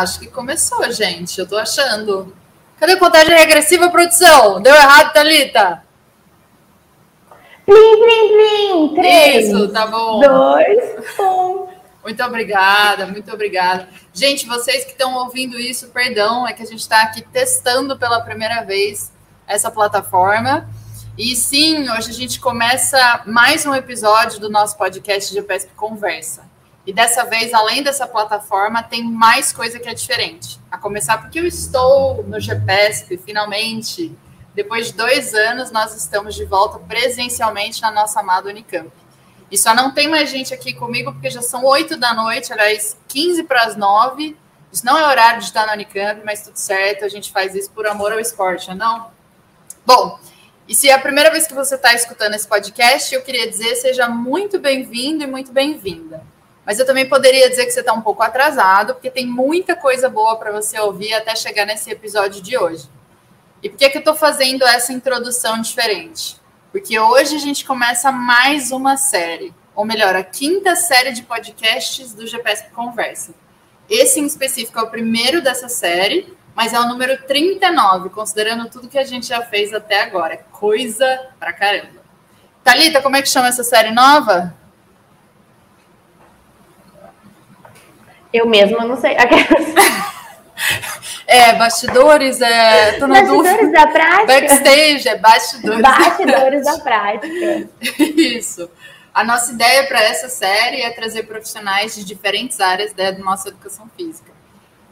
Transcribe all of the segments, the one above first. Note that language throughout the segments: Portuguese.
acho que começou, gente. Eu tô achando. Cadê a contagem regressiva, produção? Deu errado, Thalita? Plim, plim, plim. Três. Isso, tá bom. Dois, um. Muito obrigada, muito obrigada. Gente, vocês que estão ouvindo isso, perdão, é que a gente está aqui testando pela primeira vez essa plataforma. E sim, hoje a gente começa mais um episódio do nosso podcast de GPSP Conversa. E dessa vez, além dessa plataforma, tem mais coisa que é diferente. A começar porque eu estou no GPSP, finalmente. Depois de dois anos, nós estamos de volta presencialmente na nossa amada Unicamp. E só não tem mais gente aqui comigo, porque já são oito da noite, aliás, 15 para as nove. Isso não é horário de estar na Unicamp, mas tudo certo, a gente faz isso por amor ao esporte, não? É Bom, e se é a primeira vez que você está escutando esse podcast, eu queria dizer seja muito bem-vindo e muito bem-vinda. Mas eu também poderia dizer que você está um pouco atrasado, porque tem muita coisa boa para você ouvir até chegar nesse episódio de hoje. E por que, que eu estou fazendo essa introdução diferente? Porque hoje a gente começa mais uma série, ou melhor, a quinta série de podcasts do GPS Conversa. Esse em específico é o primeiro dessa série, mas é o número 39, considerando tudo que a gente já fez até agora. É coisa pra caramba. Thalita, como é que chama essa série nova? Eu mesma não sei. É, bastidores, é. Tô bastidores dúvida. da prática. Backstage, é bastidores. Bastidores da prática. Isso. A nossa ideia para essa série é trazer profissionais de diferentes áreas da nossa educação física.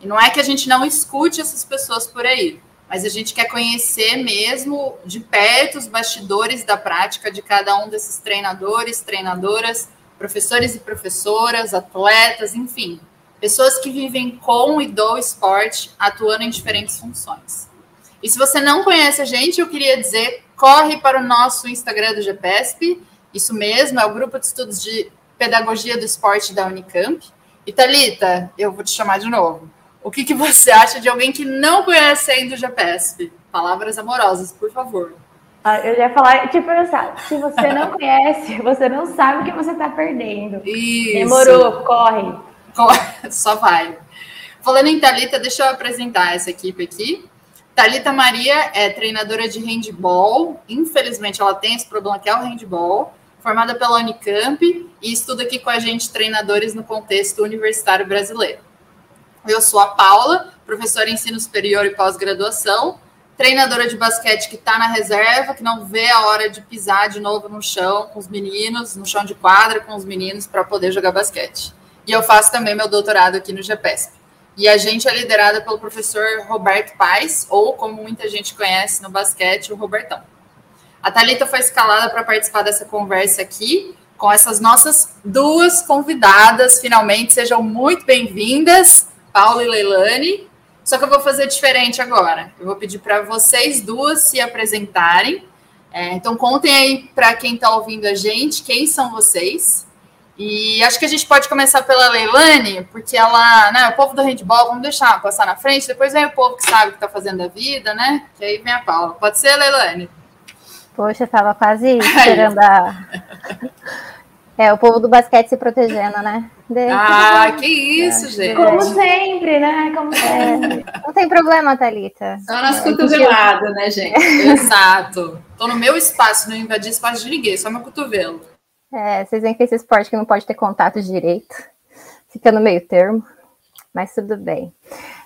E não é que a gente não escute essas pessoas por aí, mas a gente quer conhecer mesmo de perto os bastidores da prática de cada um desses treinadores, treinadoras, professores e professoras, atletas, enfim, pessoas que vivem com e do esporte, atuando em diferentes funções. E se você não conhece a gente, eu queria dizer, corre para o nosso Instagram do GPSP, isso mesmo, é o Grupo de Estudos de Pedagogia do Esporte da Unicamp. E Thalita, eu vou te chamar de novo. O que, que você acha de alguém que não conhece ainda o GPSP? Palavras amorosas, por favor. Ah, eu já ia falar, tipo, se você não conhece, você não sabe o que você está perdendo. Isso. Demorou, corre. Só vai. Falando em Talita, deixa eu apresentar essa equipe aqui. Talita Maria é treinadora de handball. Infelizmente, ela tem esse problema que é o handball. Formada pela Unicamp e estuda aqui com a gente treinadores no contexto universitário brasileiro. Eu sou a Paula, professora em ensino superior e pós-graduação, treinadora de basquete que está na reserva, que não vê a hora de pisar de novo no chão com os meninos, no chão de quadra com os meninos para poder jogar basquete. E eu faço também meu doutorado aqui no GPESP. E a gente é liderada pelo professor Roberto Paes, ou como muita gente conhece no basquete, o Robertão. A Thalita foi escalada para participar dessa conversa aqui, com essas nossas duas convidadas, finalmente. Sejam muito bem-vindas, Paula e Leilani. Só que eu vou fazer diferente agora. Eu vou pedir para vocês duas se apresentarem. É, então, contem aí para quem está ouvindo a gente quem são vocês. E acho que a gente pode começar pela Leilane, porque ela, né, o povo do handball, vamos deixar passar na frente, depois vem o povo que sabe o que está fazendo a vida, né? Que aí vem a Paula. Pode ser, Leilane? Poxa, estava quase esperando a. É, o povo do basquete se protegendo, né? De... Ah, que isso, é. gente. Como sempre, né? Como sempre. É, não tem problema, Thalita. Só nas é, cotoveladas, né, gente? Exato. Tô no meu espaço, não invadi espaço de ninguém, só meu cotovelo. É, vocês veem que esse esporte que não pode ter contato direito, fica no meio termo, mas tudo bem.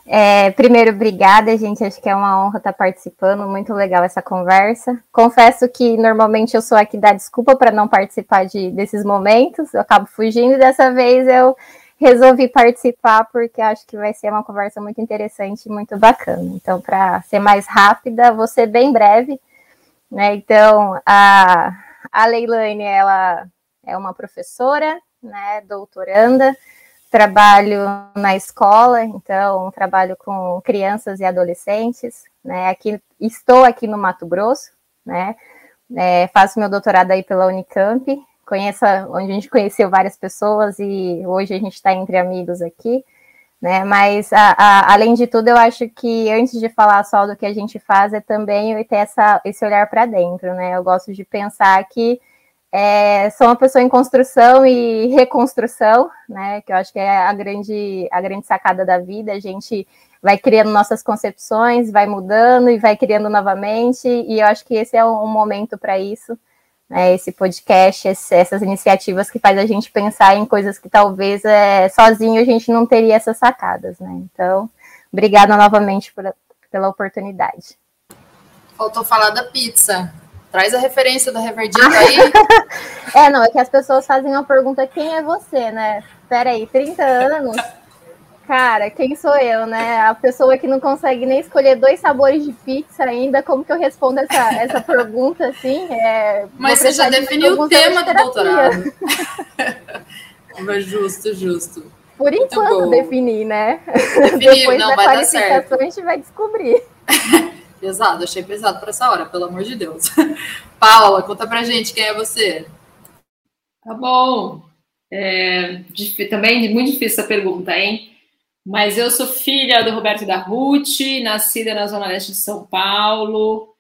É, primeiro, obrigada, gente. Acho que é uma honra estar participando. Muito legal essa conversa. Confesso que normalmente eu sou aqui da desculpa para não participar de, desses momentos. Eu acabo fugindo dessa vez eu resolvi participar porque acho que vai ser uma conversa muito interessante e muito bacana. Então, para ser mais rápida, vou ser bem breve. Né? Então, a, a Leilane, ela é uma professora, né, doutoranda, trabalho na escola, então trabalho com crianças e adolescentes, né, aqui, estou aqui no Mato Grosso, né, é, faço meu doutorado aí pela Unicamp, conheço, onde a gente conheceu várias pessoas e hoje a gente está entre amigos aqui, né, mas a, a, além de tudo, eu acho que antes de falar só do que a gente faz, é também ter essa, esse olhar para dentro, né, eu gosto de pensar que é, sou uma pessoa em construção e reconstrução, né? Que eu acho que é a grande, a grande sacada da vida. A gente vai criando nossas concepções, vai mudando e vai criando novamente. E eu acho que esse é um momento para isso. Né, esse podcast, esse, essas iniciativas que faz a gente pensar em coisas que talvez é, sozinho a gente não teria essas sacadas, né? Então, obrigada novamente por, pela oportunidade. Faltou falar da pizza. Traz a referência do Reverdito aí. é, não, é que as pessoas fazem uma pergunta: quem é você, né? Peraí, 30 anos? Cara, quem sou eu, né? A pessoa que não consegue nem escolher dois sabores de pizza ainda, como que eu respondo essa, essa pergunta assim? É, Mas você já definiu o tema do doutorado. Mas justo, justo. Por enquanto defini, né? Definiu, Depois não, da qualificação a gente vai descobrir. Pesado, achei pesado para essa hora, pelo amor de Deus. Paula, conta pra gente quem é você. Tá bom. É, também muito difícil essa pergunta, hein? Mas eu sou filha do Roberto da Ruth, nascida na Zona Leste de São Paulo,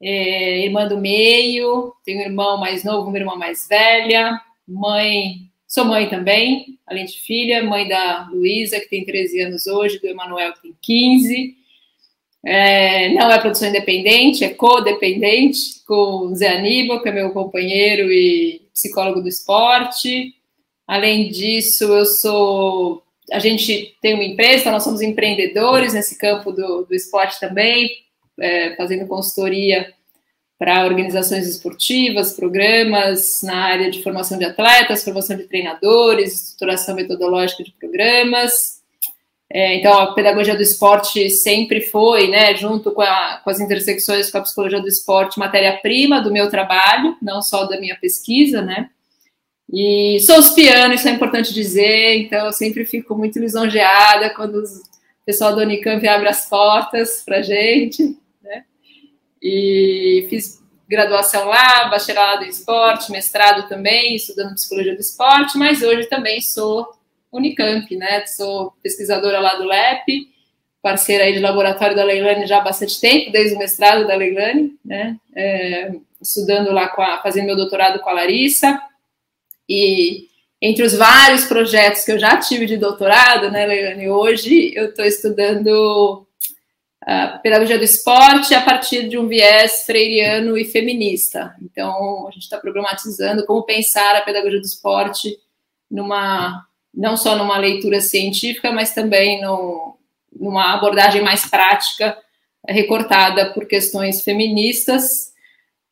é, irmã do meio, tenho um irmão mais novo, uma irmã mais velha, mãe, sou mãe também, além de filha, mãe da Luísa, que tem 13 anos hoje, do Emanuel, que tem 15. É, não é produção independente, é codependente com Zé Aníbal, que é meu companheiro e psicólogo do esporte. Além disso, eu sou. A gente tem uma empresa, nós somos empreendedores nesse campo do, do esporte também, é, fazendo consultoria para organizações esportivas, programas na área de formação de atletas, formação de treinadores, estruturação metodológica de programas. É, então, a pedagogia do esporte sempre foi, né, junto com, a, com as intersecções com a psicologia do esporte, matéria-prima do meu trabalho, não só da minha pesquisa, né. E sou os piano, isso é importante dizer, então eu sempre fico muito lisonjeada quando o pessoal do Unicamp abre as portas para gente, né. E fiz graduação lá, bacharelado em esporte, mestrado também, estudando psicologia do esporte, mas hoje também sou Unicamp, né? Sou pesquisadora lá do LEP, parceira aí de laboratório da Leilane já há bastante tempo, desde o mestrado da Leilane, né? É, estudando lá, com a, fazendo meu doutorado com a Larissa. E entre os vários projetos que eu já tive de doutorado, né, Leilane, hoje eu estou estudando a pedagogia do esporte a partir de um viés freiriano e feminista. Então, a gente está problematizando como pensar a pedagogia do esporte numa não só numa leitura científica, mas também no, numa abordagem mais prática, recortada por questões feministas.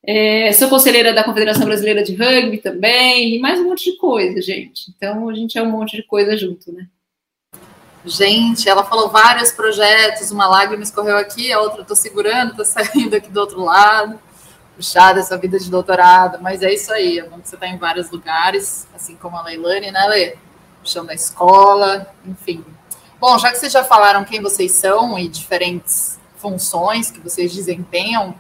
É, sou conselheira da Confederação Brasileira de Rugby também, e mais um monte de coisa, gente. Então, a gente é um monte de coisa junto, né? Gente, ela falou vários projetos, uma lágrima escorreu aqui, a outra eu tô segurando, tô saindo aqui do outro lado. Puxada essa vida de doutorado, mas é isso aí, é bom que você tá em vários lugares, assim como a Leilane, né, Lê? Chão da escola, enfim. Bom, já que vocês já falaram quem vocês são e diferentes funções que vocês desempenham,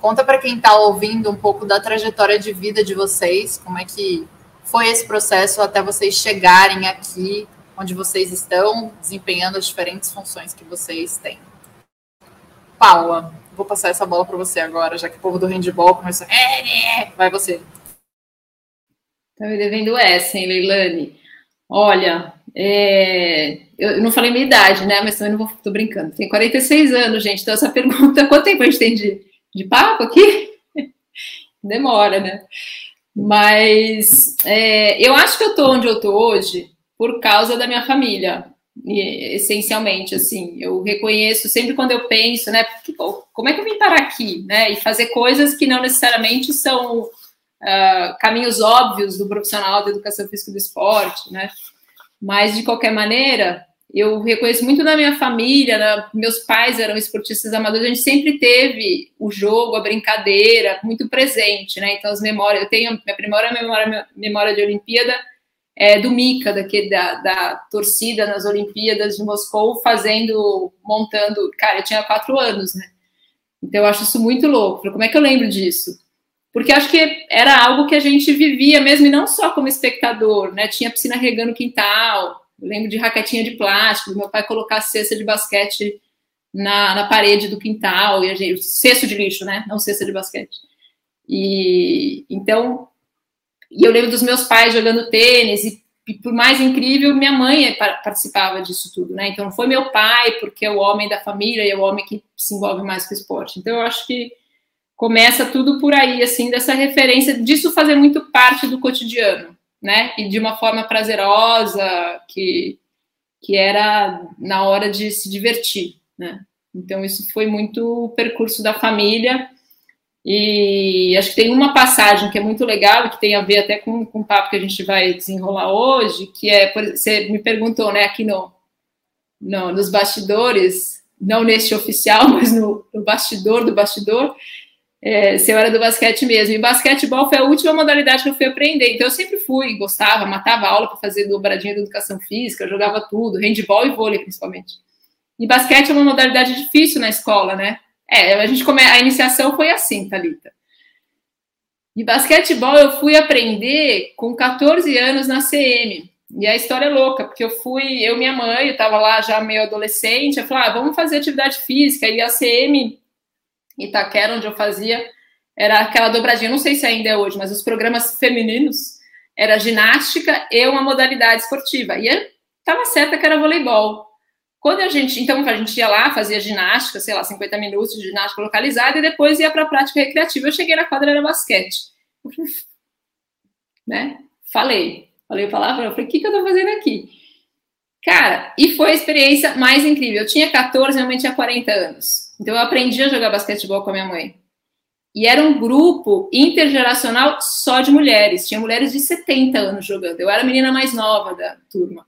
conta para quem está ouvindo um pouco da trajetória de vida de vocês, como é que foi esse processo até vocês chegarem aqui onde vocês estão, desempenhando as diferentes funções que vocês têm. Paula, vou passar essa bola para você agora, já que o povo do handball começou. É, é, vai você. Tá me devendo essa, hein, Leilane? Olha, é, eu não falei minha idade, né? Mas também não vou, tô brincando. Tem 46 anos, gente. Então, essa pergunta, quanto tempo a gente tem de, de papo aqui? Demora, né? Mas é, eu acho que eu tô onde eu tô hoje por causa da minha família, essencialmente, assim. Eu reconheço sempre quando eu penso, né? Como é que eu vim parar aqui, né? E fazer coisas que não necessariamente são uh, caminhos óbvios do profissional da educação física e do esporte, né? Mas, de qualquer maneira, eu reconheço muito na minha família, meus pais eram esportistas amadores, a gente sempre teve o jogo, a brincadeira muito presente, né? Então, as memórias, eu tenho minha primeira memória, memória de Olimpíada é do daquele, da, da torcida nas Olimpíadas de Moscou, fazendo, montando. Cara, eu tinha quatro anos, né? Então, eu acho isso muito louco. Como é que eu lembro disso? Porque acho que era algo que a gente vivia mesmo, e não só como espectador, né? Tinha piscina regando quintal, lembro de raquetinha de plástico, meu pai colocar cesta de basquete na, na parede do quintal, e a gente, cesto de lixo, né? Não cesta de basquete. E então e eu lembro dos meus pais jogando tênis, e, e por mais incrível, minha mãe participava disso tudo, né? Então não foi meu pai, porque é o homem da família e é o homem que se envolve mais com o esporte. Então eu acho que começa tudo por aí, assim, dessa referência, disso fazer muito parte do cotidiano, né? E de uma forma prazerosa, que, que era na hora de se divertir, né? Então, isso foi muito o percurso da família. E acho que tem uma passagem que é muito legal, que tem a ver até com, com o papo que a gente vai desenrolar hoje, que é, você me perguntou, né, aqui no, no nos bastidores, não neste oficial, mas no, no bastidor do bastidor, é, se eu era do basquete mesmo. E basquetebol foi a última modalidade que eu fui aprender. Então eu sempre fui, gostava, matava aula para fazer dobradinha de educação física, jogava tudo, handball e vôlei principalmente. E basquete é uma modalidade difícil na escola, né? É, a gente come... a iniciação foi assim, Talita. E basquetebol eu fui aprender com 14 anos na CM. E a história é louca, porque eu fui, eu e minha mãe, eu tava lá já meio adolescente, eu falei, ah, vamos fazer atividade física. E a CM Itaquera, onde eu fazia, era aquela dobradinha, não sei se ainda é hoje, mas os programas femininos era ginástica e uma modalidade esportiva. E estava certa que era voleibol. Quando a gente, então a gente ia lá, fazia ginástica, sei lá, 50 minutos de ginástica localizada e depois ia para a prática recreativa. Eu cheguei na quadra era basquete. né? Falei, falei a palavra, eu falei, o que, que eu tô fazendo aqui? Cara, e foi a experiência mais incrível. Eu tinha 14, minha mãe tinha 40 anos. Então eu aprendi a jogar basquetebol com a minha mãe. E era um grupo intergeracional só de mulheres. Tinha mulheres de 70 anos jogando. Eu era a menina mais nova da turma.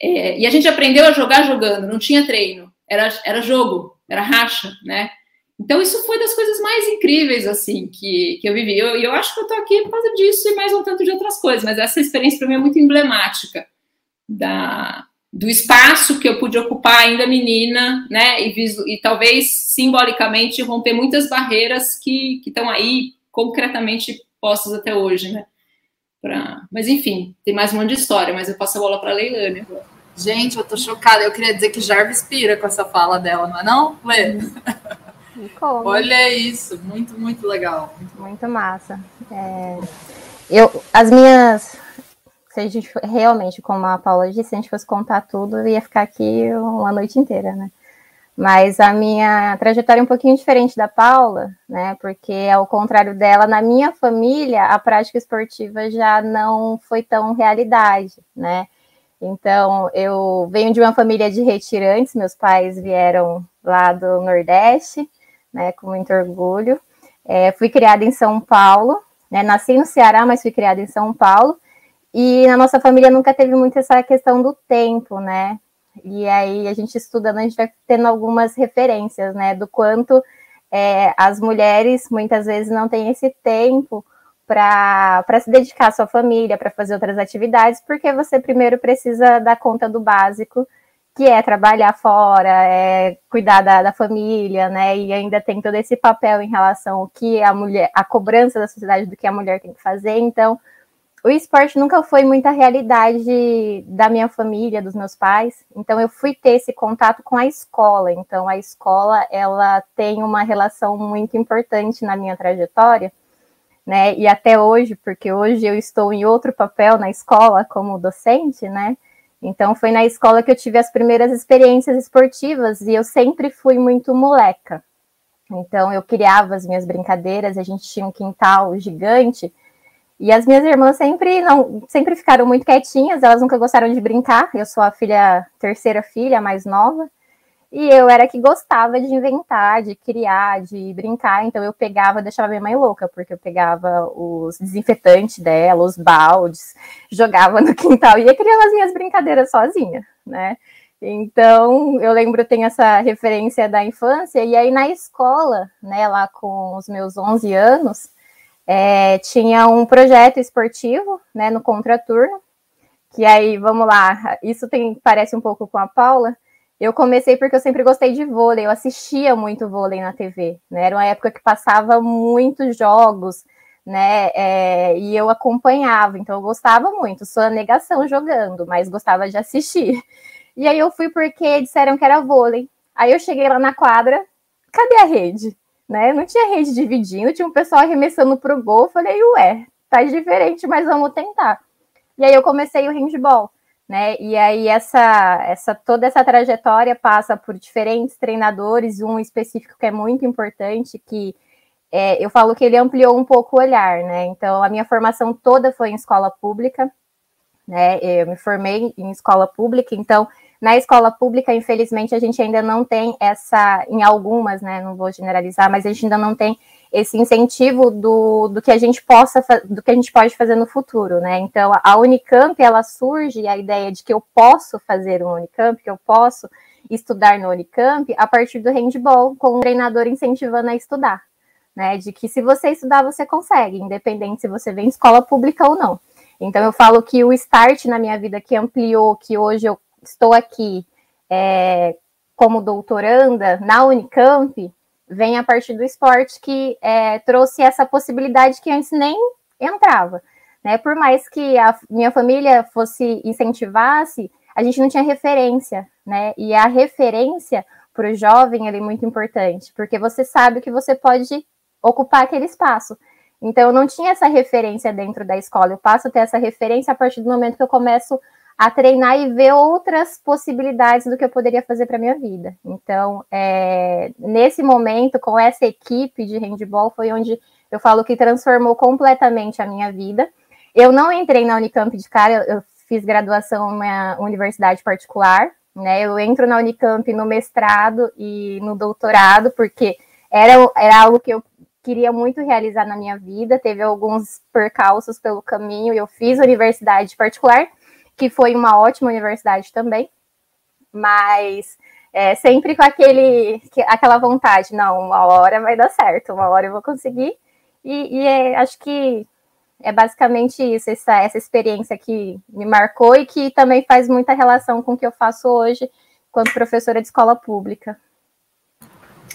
É, e a gente aprendeu a jogar jogando, não tinha treino, era, era jogo, era racha, né? Então isso foi das coisas mais incríveis, assim, que, que eu vivi. E eu, eu, acho que eu tô aqui por causa disso e mais um tanto de outras coisas, mas essa experiência para mim é muito emblemática da, do espaço que eu pude ocupar ainda menina, né? E, e talvez simbolicamente romper muitas barreiras que estão aí concretamente postas até hoje, né? Pra... Mas enfim, tem mais um monte de história, mas eu passo a bola para a Leilane Gente, eu tô chocada. Eu queria dizer que Jarvis pira com essa fala dela, não é não, Lê? Olha isso, muito, muito legal. Muito, muito massa. É... Eu, as minhas. Se a gente realmente, como a Paula disse, se a gente fosse contar tudo, ia ficar aqui uma noite inteira, né? Mas a minha trajetória é um pouquinho diferente da Paula, né? Porque ao contrário dela, na minha família, a prática esportiva já não foi tão realidade, né? Então, eu venho de uma família de retirantes, meus pais vieram lá do Nordeste, né, com muito orgulho. É, fui criada em São Paulo, né, nasci no Ceará, mas fui criada em São Paulo. E na nossa família nunca teve muito essa questão do tempo, né? E aí a gente estudando, a gente vai tendo algumas referências, né, do quanto é, as mulheres muitas vezes não têm esse tempo para se dedicar à sua família, para fazer outras atividades, porque você primeiro precisa dar conta do básico, que é trabalhar fora, é cuidar da, da, família, né? E ainda tem todo esse papel em relação ao que a mulher, a cobrança da sociedade do que a mulher tem que fazer. Então, o esporte nunca foi muita realidade da minha família, dos meus pais. Então eu fui ter esse contato com a escola. Então a escola ela tem uma relação muito importante na minha trajetória, né? E até hoje, porque hoje eu estou em outro papel na escola como docente, né? Então foi na escola que eu tive as primeiras experiências esportivas e eu sempre fui muito moleca. Então eu criava as minhas brincadeiras, a gente tinha um quintal gigante e as minhas irmãs sempre não, sempre ficaram muito quietinhas, elas nunca gostaram de brincar. Eu sou a filha, terceira filha, mais nova. E eu era que gostava de inventar, de criar, de brincar. Então eu pegava, deixava minha mãe louca, porque eu pegava os desinfetantes dela, os baldes, jogava no quintal e ia criando as minhas brincadeiras sozinha, né? Então, eu lembro, tenho essa referência da infância, e aí na escola, né, lá com os meus 11 anos, é, tinha um projeto esportivo, né, no contraturno, que aí, vamos lá, isso tem, parece um pouco com a Paula, eu comecei porque eu sempre gostei de vôlei, eu assistia muito vôlei na TV, né, era uma época que passava muitos jogos, né, é, e eu acompanhava, então eu gostava muito, sou a negação jogando, mas gostava de assistir. E aí eu fui porque disseram que era vôlei, aí eu cheguei lá na quadra, cadê a rede? Né? Não tinha rede dividindo, tinha um pessoal arremessando pro gol. Eu falei, ué, tá diferente, mas vamos tentar. E aí eu comecei o handball, né? E aí essa, essa toda essa trajetória passa por diferentes treinadores, um específico que é muito importante, que é, eu falo que ele ampliou um pouco o olhar, né? Então a minha formação toda foi em escola pública, né? Eu me formei em escola pública, então na escola pública, infelizmente, a gente ainda não tem essa, em algumas, né? Não vou generalizar, mas a gente ainda não tem esse incentivo do, do que a gente possa do que a gente pode fazer no futuro, né? Então a Unicamp ela surge a ideia de que eu posso fazer um Unicamp, que eu posso estudar no Unicamp a partir do handball, com um treinador incentivando a estudar, né? De que se você estudar você consegue, independente se você vem em escola pública ou não. Então eu falo que o start na minha vida que ampliou, que hoje eu estou aqui é, como doutoranda na Unicamp, vem a partir do esporte que é, trouxe essa possibilidade que antes nem entrava. Né? Por mais que a minha família fosse incentivasse, a gente não tinha referência, né? E a referência para o jovem é muito importante, porque você sabe que você pode ocupar aquele espaço. Então, eu não tinha essa referência dentro da escola. Eu passo a ter essa referência a partir do momento que eu começo a treinar e ver outras possibilidades do que eu poderia fazer para minha vida. Então, é, nesse momento, com essa equipe de handball, foi onde eu falo que transformou completamente a minha vida. Eu não entrei na Unicamp de cara, eu, eu fiz graduação em uma universidade particular, né? Eu entro na Unicamp no mestrado e no doutorado, porque era, era algo que eu queria muito realizar na minha vida. Teve alguns percalços pelo caminho eu fiz universidade particular que foi uma ótima universidade também, mas é, sempre com aquele, aquela vontade, não, uma hora vai dar certo, uma hora eu vou conseguir, e, e é, acho que é basicamente isso, essa, essa experiência que me marcou e que também faz muita relação com o que eu faço hoje quanto professora de escola pública.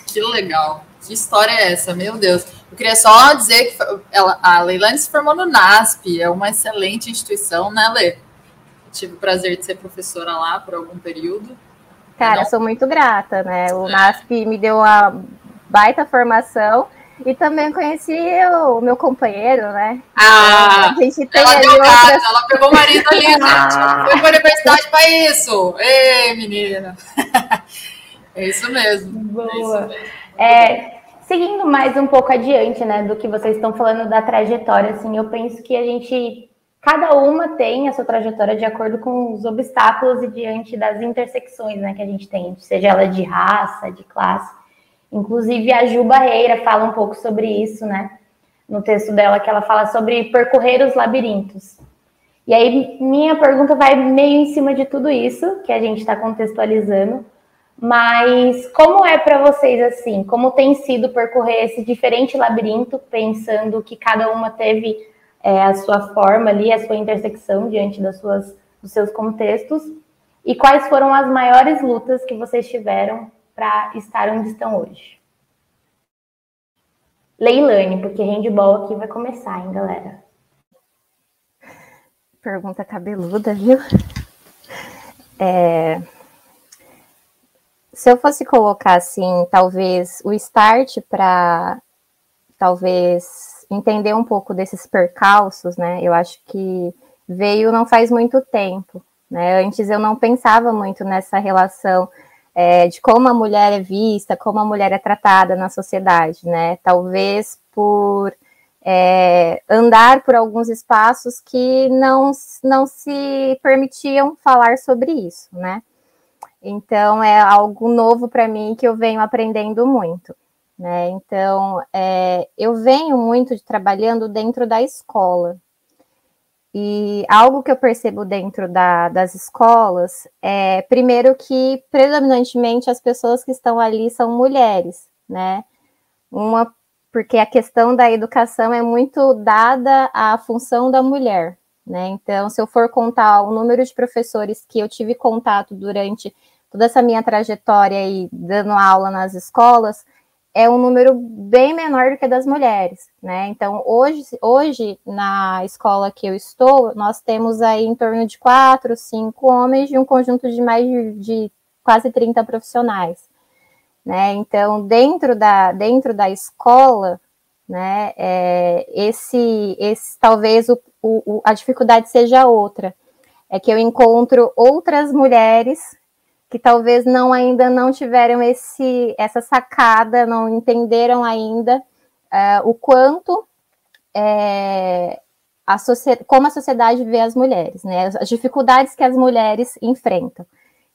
Que legal. Que história é essa? Meu Deus. Eu queria só dizer que ela, a Leilane se formou no NASP, é uma excelente instituição, né, Lê? Tive o prazer de ser professora lá por algum período. Cara, eu sou muito grata, né? O é. NASP me deu uma baita formação e também conheci o meu companheiro, né? Ah, a gente tem ela deu outras... ela pegou o marido ali, gente. Ah. Foi para a universidade para isso. Ei, menina. É isso mesmo. Boa. É, isso mesmo. é seguindo mais um pouco adiante, né, do que vocês estão falando da trajetória, assim, eu penso que a gente cada uma tem a sua trajetória de acordo com os obstáculos e diante das intersecções né, que a gente tem, seja ela de raça, de classe. Inclusive, a Ju Barreira fala um pouco sobre isso, né? No texto dela, que ela fala sobre percorrer os labirintos. E aí, minha pergunta vai meio em cima de tudo isso que a gente está contextualizando. Mas como é para vocês assim? Como tem sido percorrer esse diferente labirinto, pensando que cada uma teve é, a sua forma ali, a sua intersecção diante das suas, dos seus contextos e quais foram as maiores lutas que vocês tiveram para estar onde estão hoje. Leilane, porque handball aqui vai começar, hein, galera? Pergunta cabeluda, viu? É... Se eu fosse colocar assim, talvez o start para talvez entender um pouco desses percalços, né? Eu acho que veio não faz muito tempo, né? Antes eu não pensava muito nessa relação é, de como a mulher é vista, como a mulher é tratada na sociedade, né? Talvez por é, andar por alguns espaços que não, não se permitiam falar sobre isso, né? Então é algo novo para mim que eu venho aprendendo muito. Né? Então, é, eu venho muito de trabalhando dentro da escola. E algo que eu percebo dentro da, das escolas é, primeiro, que predominantemente as pessoas que estão ali são mulheres, né? Uma, porque a questão da educação é muito dada à função da mulher, né? Então, se eu for contar o número de professores que eu tive contato durante toda essa minha trajetória aí dando aula nas escolas, é um número bem menor do que das mulheres, né? Então, hoje, hoje, na escola que eu estou, nós temos aí em torno de quatro, cinco homens e um conjunto de mais de, de quase 30 profissionais, né? Então, dentro da, dentro da escola, né? É, esse, esse talvez o, o, a dificuldade seja outra, é que eu encontro outras mulheres que talvez não ainda não tiveram esse essa sacada, não entenderam ainda uh, o quanto é, a como a sociedade vê as mulheres, né? As dificuldades que as mulheres enfrentam.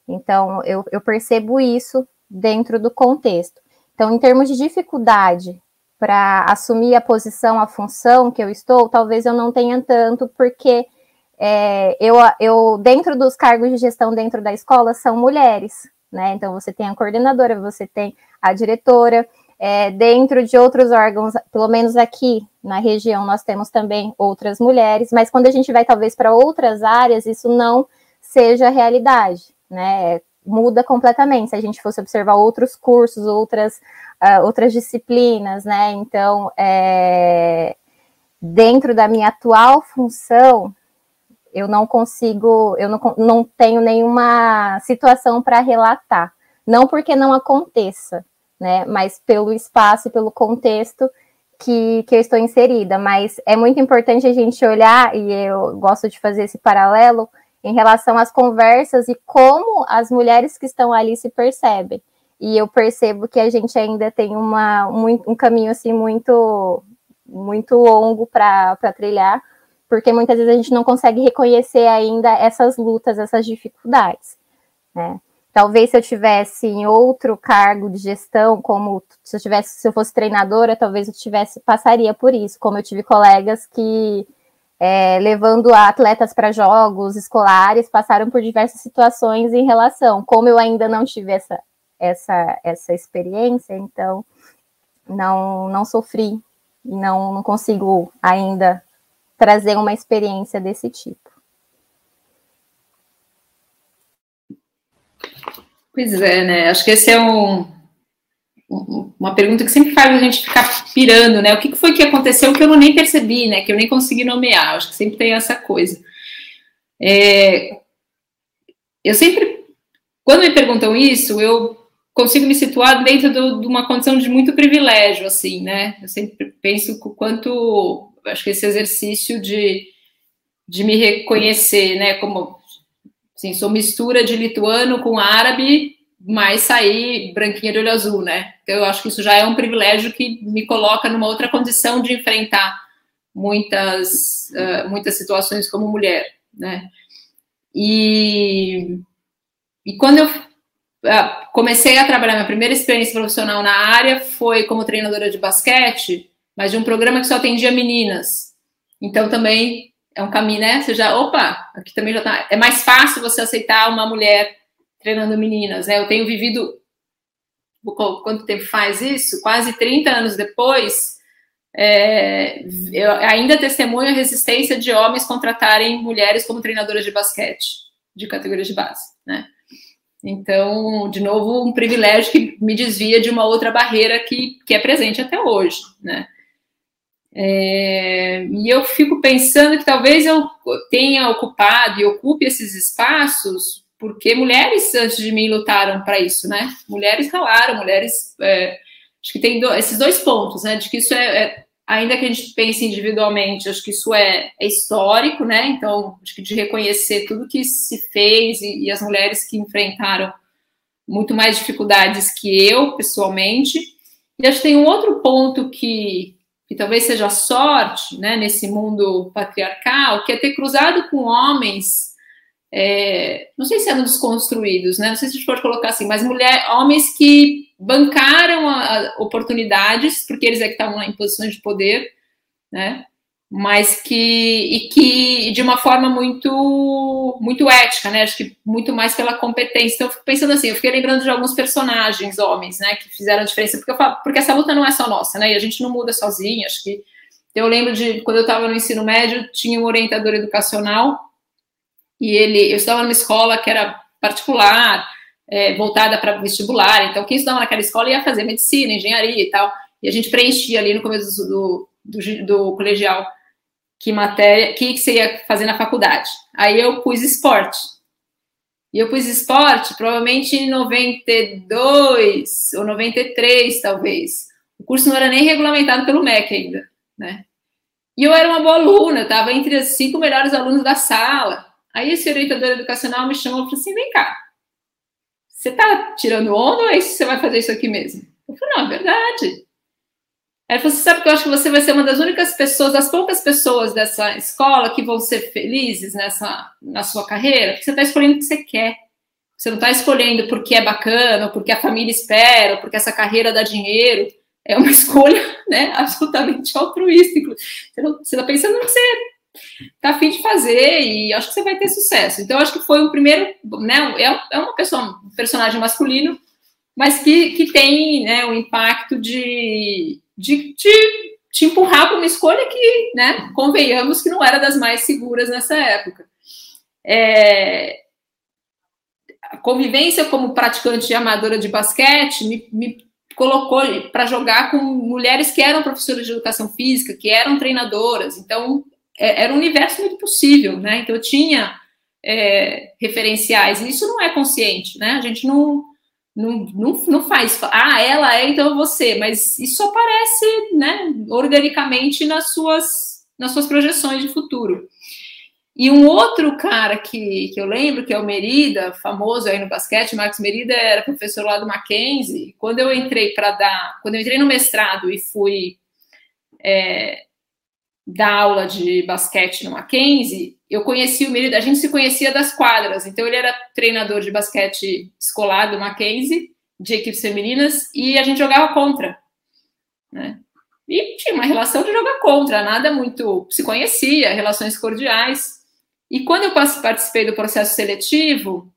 Então, eu, eu percebo isso dentro do contexto. Então, em termos de dificuldade para assumir a posição, a função que eu estou, talvez eu não tenha tanto, porque é, eu, eu, dentro dos cargos de gestão dentro da escola, são mulheres, né? Então, você tem a coordenadora, você tem a diretora, é, dentro de outros órgãos, pelo menos aqui na região, nós temos também outras mulheres, mas quando a gente vai talvez para outras áreas, isso não seja realidade, né? Muda completamente se a gente fosse observar outros cursos, outras, uh, outras disciplinas, né? Então, é, dentro da minha atual função, eu não consigo, eu não, não tenho nenhuma situação para relatar. Não porque não aconteça, né? Mas pelo espaço e pelo contexto que, que eu estou inserida. Mas é muito importante a gente olhar, e eu gosto de fazer esse paralelo, em relação às conversas e como as mulheres que estão ali se percebem. E eu percebo que a gente ainda tem uma, um, um caminho assim muito muito longo para trilhar, porque muitas vezes a gente não consegue reconhecer ainda essas lutas, essas dificuldades. Né? Talvez se eu tivesse em outro cargo de gestão, como se eu tivesse, se eu fosse treinadora, talvez eu tivesse passaria por isso. Como eu tive colegas que é, levando atletas para jogos escolares passaram por diversas situações em relação. Como eu ainda não tive essa essa essa experiência, então não não sofri não, não consigo ainda trazer uma experiência desse tipo. Pois é, né? Acho que esse é um, uma pergunta que sempre faz a gente ficar pirando, né? O que foi que aconteceu que eu não nem percebi, né? Que eu nem consegui nomear. Acho que sempre tem essa coisa. É, eu sempre, quando me perguntam isso, eu consigo me situar dentro do, de uma condição de muito privilégio, assim, né? Eu sempre penso o quanto, acho que esse exercício de, de me reconhecer, né? Como Assim, sou mistura de lituano com árabe, mas saí branquinha de olho azul, né? Então, eu acho que isso já é um privilégio que me coloca numa outra condição de enfrentar muitas, uh, muitas situações como mulher, né? E, e quando eu uh, comecei a trabalhar, minha primeira experiência profissional na área foi como treinadora de basquete, mas de um programa que só atendia meninas. Então, também é um caminho, né? Você já, opa, aqui também já tá. É mais fácil você aceitar uma mulher treinando meninas, né? Eu tenho vivido. Quanto tempo faz isso? Quase 30 anos depois, é, eu ainda testemunho a resistência de homens contratarem mulheres como treinadoras de basquete, de categoria de base, né? Então, de novo, um privilégio que me desvia de uma outra barreira que, que é presente até hoje, né? É, e eu fico pensando que talvez eu tenha ocupado e ocupe esses espaços porque mulheres antes de mim lutaram para isso, né? Mulheres calaram, mulheres. É, acho que tem do, esses dois pontos, né? De que isso é, é, ainda que a gente pense individualmente, acho que isso é, é, histórico, né? Então, acho que de reconhecer tudo que se fez e, e as mulheres que enfrentaram muito mais dificuldades que eu, pessoalmente. E acho que tem um outro ponto que, que talvez seja sorte, né, nesse mundo patriarcal, que é ter cruzado com homens, é, não sei se eram desconstruídos, né, não sei se a gente pode colocar assim, mas mulher, homens que bancaram a, a oportunidades, porque eles é que estavam em posições de poder, né, mas que e que de uma forma muito muito ética, né? Acho que muito mais pela competência. Então eu fico pensando assim, eu fiquei lembrando de alguns personagens homens, né, que fizeram a diferença, porque falo, porque essa luta não é só nossa, né? E a gente não muda sozinho, acho que eu lembro de quando eu estava no ensino médio, tinha um orientador educacional e ele eu estava numa escola que era particular, é, voltada para vestibular, então quem estudava naquela escola ia fazer medicina, engenharia e tal. E a gente preenchia ali no começo do, do, do colegial que matéria, que, que você ia fazer na faculdade. Aí eu pus esporte. E eu pus esporte provavelmente em 92 ou 93, talvez. O curso não era nem regulamentado pelo MEC ainda, né? E eu era uma boa aluna, estava entre as cinco melhores alunos da sala. Aí esse orientador educacional me chamou e falou assim: vem cá, você está tirando onda ou é isso você vai fazer isso aqui mesmo? Eu falei, não, é verdade. Ele falou, você sabe que eu acho que você vai ser uma das únicas pessoas, das poucas pessoas dessa escola que vão ser felizes nessa, na sua carreira, porque você está escolhendo o que você quer. Você não está escolhendo porque é bacana, porque a família espera, porque essa carreira dá dinheiro. É uma escolha né, absolutamente altruísta. Você está pensando no que você está afim de fazer e acho que você vai ter sucesso. Então, acho que foi o primeiro, né? É, é uma pessoa, um personagem masculino, mas que, que tem né, o impacto de, de, de te empurrar para uma escolha que, né, convenhamos que não era das mais seguras nessa época. É, a convivência como praticante e amadora de basquete me, me colocou para jogar com mulheres que eram professoras de educação física, que eram treinadoras. Então, é, era um universo muito possível, né? Então, eu tinha é, referenciais, e isso não é consciente, né? A gente não, não, não, não faz, ah, ela é, então você, mas isso aparece, né, organicamente nas suas, nas suas projeções de futuro. E um outro cara que, que eu lembro, que é o Merida, famoso aí no basquete, Max Merida era professor lá do Mackenzie. Quando eu entrei para dar, quando eu entrei no mestrado e fui é, dar aula de basquete no Mackenzie, eu conheci o Merida, a gente se conhecia das quadras. Então ele era treinador de basquete escolar do Mackenzie, de equipes femininas, e a gente jogava contra. Né? E tinha uma relação de jogar contra, nada muito. Se conhecia, relações cordiais. E quando eu participei do processo seletivo,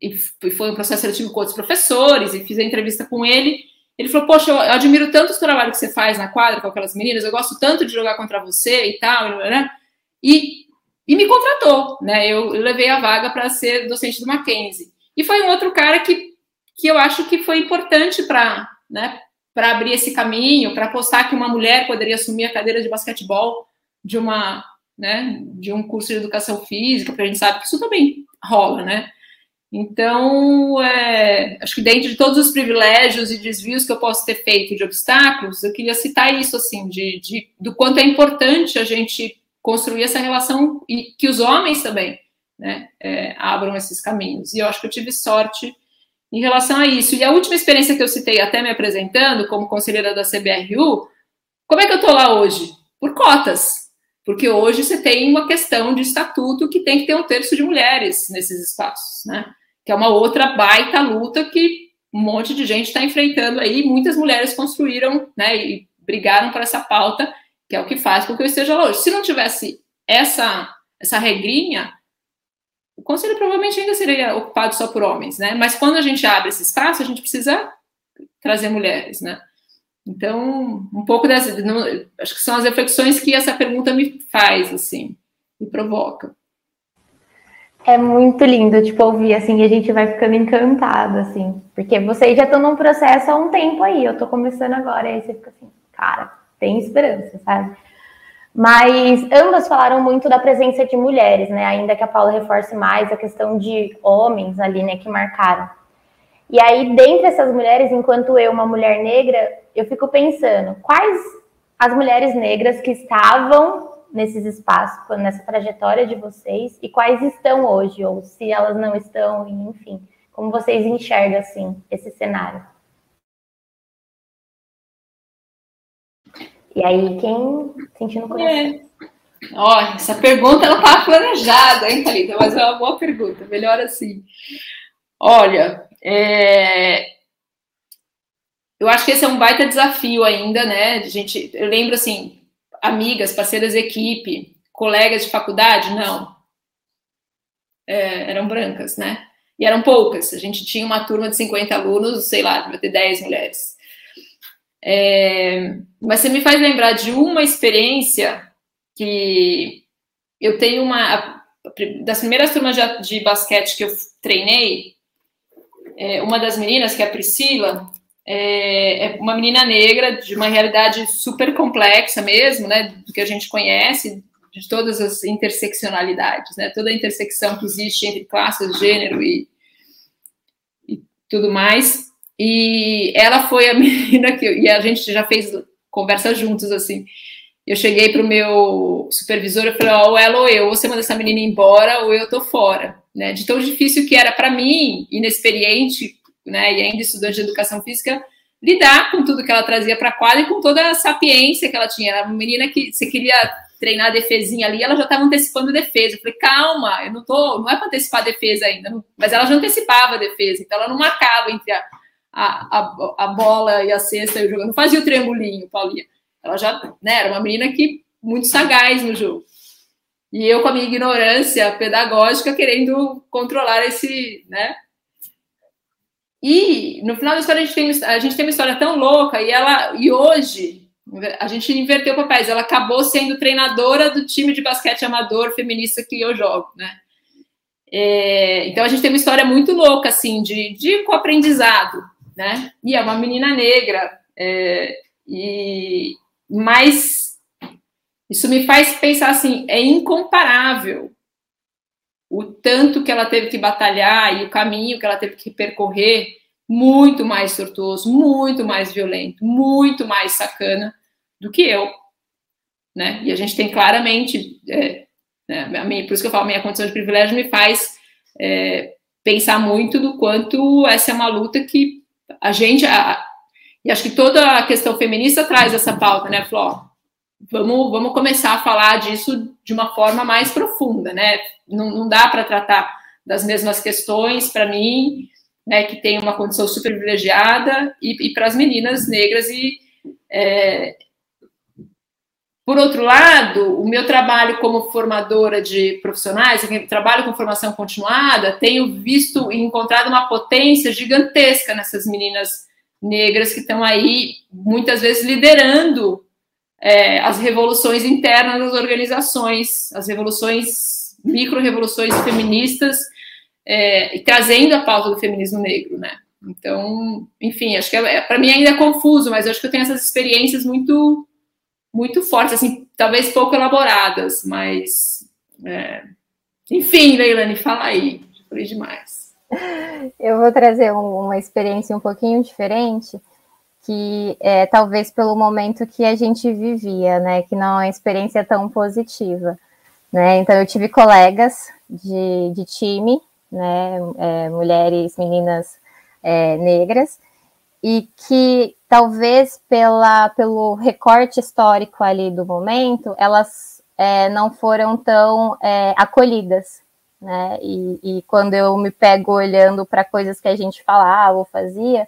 e foi um processo seletivo com outros professores, e fiz a entrevista com ele, ele falou: Poxa, eu admiro tanto o trabalho que você faz na quadra com aquelas meninas, eu gosto tanto de jogar contra você e tal, né? E, e me contratou, né? Eu, levei a vaga para ser docente do Mackenzie. E foi um outro cara que, que eu acho que foi importante para né, abrir esse caminho, para apostar que uma mulher poderia assumir a cadeira de basquetebol de uma né, de um curso de educação física, porque a gente sabe que isso também rola, né? Então, é, acho que dentro de todos os privilégios e desvios que eu posso ter feito de obstáculos, eu queria citar isso, assim, de, de do quanto é importante a gente construir essa relação e que os homens também né, é, abram esses caminhos. E eu acho que eu tive sorte em relação a isso. E a última experiência que eu citei, até me apresentando como conselheira da CBRU, como é que eu estou lá hoje? Por cotas. Porque hoje você tem uma questão de estatuto que tem que ter um terço de mulheres nesses espaços, né? Que é uma outra baita luta que um monte de gente está enfrentando aí. Muitas mulheres construíram, né, e brigaram por essa pauta, que é o que faz com que eu esteja lá hoje. Se não tivesse essa, essa regrinha, o conselho provavelmente ainda seria ocupado só por homens, né? Mas quando a gente abre esse espaço, a gente precisa trazer mulheres, né? Então, um pouco dessa, não, acho que são as reflexões que essa pergunta me faz, assim, me provoca. É muito lindo, tipo, ouvir, assim, a gente vai ficando encantado, assim, porque vocês já estão num processo há um tempo aí, eu tô começando agora, e aí você fica assim, cara, tem esperança, sabe? Mas ambas falaram muito da presença de mulheres, né, ainda que a Paula reforce mais a questão de homens ali, né, que marcaram. E aí, dentre essas mulheres, enquanto eu, uma mulher negra, eu fico pensando, quais as mulheres negras que estavam nesses espaços, nessa trajetória de vocês, e quais estão hoje, ou se elas não estão, enfim, como vocês enxergam, assim, esse cenário? E aí, quem sentindo coração? É. Essa pergunta ela estava planejada, hein, Thalita? Mas é uma boa pergunta, melhor assim. Olha, é... eu acho que esse é um baita desafio ainda, né? A gente, eu lembro assim, amigas, parceiras de equipe, colegas de faculdade, não. É, eram brancas, né? E eram poucas. A gente tinha uma turma de 50 alunos, sei lá, devia ter 10 mulheres. É, mas você me faz lembrar de uma experiência que eu tenho uma. Das primeiras turmas de, de basquete que eu treinei, é, uma das meninas, que é a Priscila, é, é, uma menina negra de uma realidade super complexa mesmo, né, do que a gente conhece, de todas as interseccionalidades, né, toda a intersecção que existe entre classes, gênero e, e tudo mais. E ela foi a menina que e a gente já fez conversa juntos assim. Eu cheguei para o meu supervisor e falei: ou ela ou eu, você manda essa menina embora ou eu tô fora, né? De tão difícil que era para mim, inexperiente, né? E ainda estudante de educação física, lidar com tudo que ela trazia para a quadra e com toda a sapiência que ela tinha. Era uma menina que você queria treinar a defesinha ali, ela já estava antecipando defesa. Eu falei, calma, eu não tô, não é para antecipar a defesa ainda, mas ela já antecipava a defesa, então ela não marcava entre a, a, a, a bola e a cesta e o jogo, não fazia o triangulinho, Paulinha. Ela já né, era uma menina que muito sagaz no jogo. E eu, com a minha ignorância pedagógica, querendo controlar esse, né? E no final da história a gente tem, a gente tem uma história tão louca e ela e hoje a gente inverteu papéis. Ela acabou sendo treinadora do time de basquete amador feminista que eu jogo, né? É, então a gente tem uma história muito louca assim de, de aprendizado, né? E é uma menina negra é, e mas isso me faz pensar assim, é incomparável o tanto que ela teve que batalhar e o caminho que ela teve que percorrer, muito mais tortuoso, muito mais violento, muito mais sacana do que eu, né? E a gente tem claramente, é, né, minha, por isso que eu falo, minha condição de privilégio me faz é, pensar muito do quanto essa é uma luta que a gente, a, e acho que toda a questão feminista traz essa pauta, né, Flor? Vamos, vamos começar a falar disso de uma forma mais profunda, né? Não, não dá para tratar das mesmas questões para mim, né, que tem uma condição super privilegiada, e, e para as meninas negras. E, é... por outro lado, o meu trabalho como formadora de profissionais, trabalho com formação continuada, tenho visto e encontrado uma potência gigantesca nessas meninas negras que estão aí muitas vezes liderando é, as revoluções internas das organizações, as revoluções, micro-revoluções feministas, é, e trazendo a pauta do feminismo negro, né? Então, enfim, acho que é, para mim ainda é confuso, mas acho que eu tenho essas experiências muito, muito fortes, assim, talvez pouco elaboradas, mas, é... enfim, Leilani, fala aí, falei demais. Eu vou trazer uma experiência um pouquinho diferente, que é talvez pelo momento que a gente vivia, né? Que não é uma experiência tão positiva, né? Então eu tive colegas de, de time, né? É, mulheres, meninas é, negras, e que talvez pela, pelo recorte histórico ali do momento, elas é, não foram tão é, acolhidas, né? E, e quando eu me pego olhando para coisas que a gente falava ou fazia,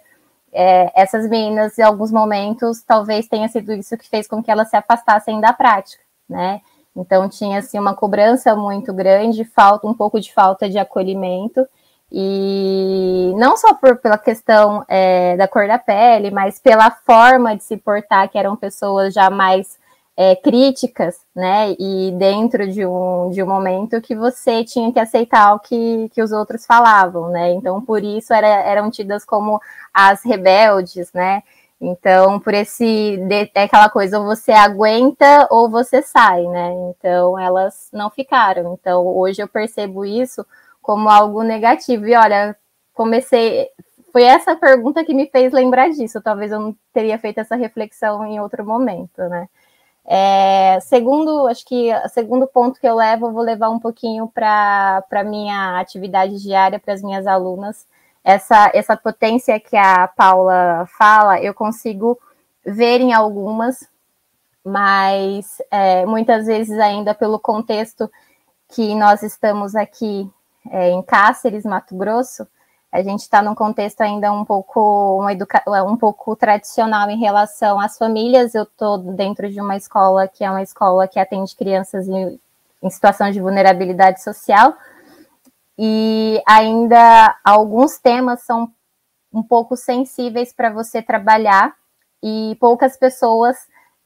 é, essas meninas, em alguns momentos, talvez tenha sido isso que fez com que elas se afastassem da prática, né? Então tinha assim uma cobrança muito grande, falta um pouco de falta de acolhimento e não só por, pela questão é, da cor da pele, mas pela forma de se portar, que eram pessoas já mais é, críticas, né? E dentro de um, de um momento que você tinha que aceitar o que, que os outros falavam, né? Então, por isso era, eram tidas como as rebeldes, né? Então, por esse é aquela coisa, ou você aguenta ou você sai, né? Então, elas não ficaram. Então, hoje eu percebo isso como algo negativo. E olha, comecei. Foi essa pergunta que me fez lembrar disso. Talvez eu não teria feito essa reflexão em outro momento, né? É, segundo, acho que segundo ponto que eu levo, eu vou levar um pouquinho para a minha atividade diária, para as minhas alunas. Essa, essa potência que a Paula fala, eu consigo ver em algumas, mas é, muitas vezes ainda pelo contexto que nós estamos aqui é, em Cáceres, Mato Grosso, a gente está num contexto ainda um pouco, um pouco tradicional em relação às famílias. Eu estou dentro de uma escola que é uma escola que atende crianças em, em situação de vulnerabilidade social, e ainda alguns temas são um pouco sensíveis para você trabalhar, e poucas pessoas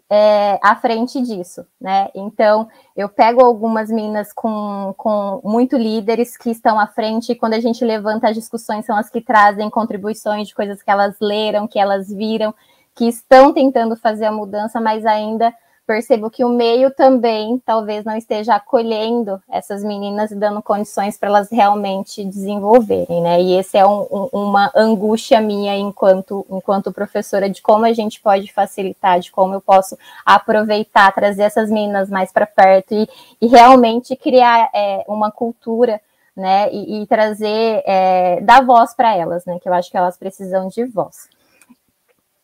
é, à frente disso, né? Então, eu pego algumas meninas com, com muito líderes que estão à frente, e quando a gente levanta as discussões, são as que trazem contribuições de coisas que elas leram, que elas viram, que estão tentando fazer a mudança, mas ainda percebo que o meio também talvez não esteja acolhendo essas meninas e dando condições para elas realmente desenvolverem, né? E esse é um, um, uma angústia minha enquanto, enquanto professora de como a gente pode facilitar, de como eu posso aproveitar, trazer essas meninas mais para perto e, e, realmente criar é, uma cultura, né? E, e trazer, é, dar voz para elas, né? Que eu acho que elas precisam de voz.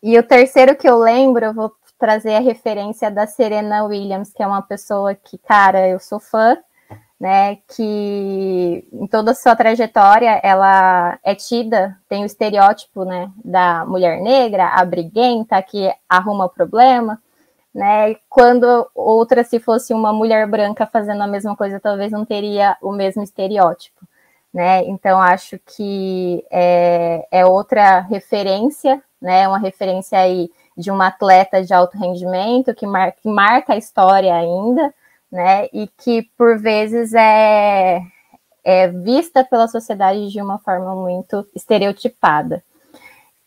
E o terceiro que eu lembro, eu vou trazer a referência da Serena Williams, que é uma pessoa que, cara, eu sou fã, né? Que em toda a sua trajetória ela é tida, tem o estereótipo, né, da mulher negra, a briguenta, que arruma problema, né? Quando outra, se fosse uma mulher branca fazendo a mesma coisa, talvez não teria o mesmo estereótipo. Né? Então acho que é, é outra referência, né? Uma referência aí de uma atleta de alto rendimento que, mar que marca a história ainda, né? E que por vezes é, é vista pela sociedade de uma forma muito estereotipada.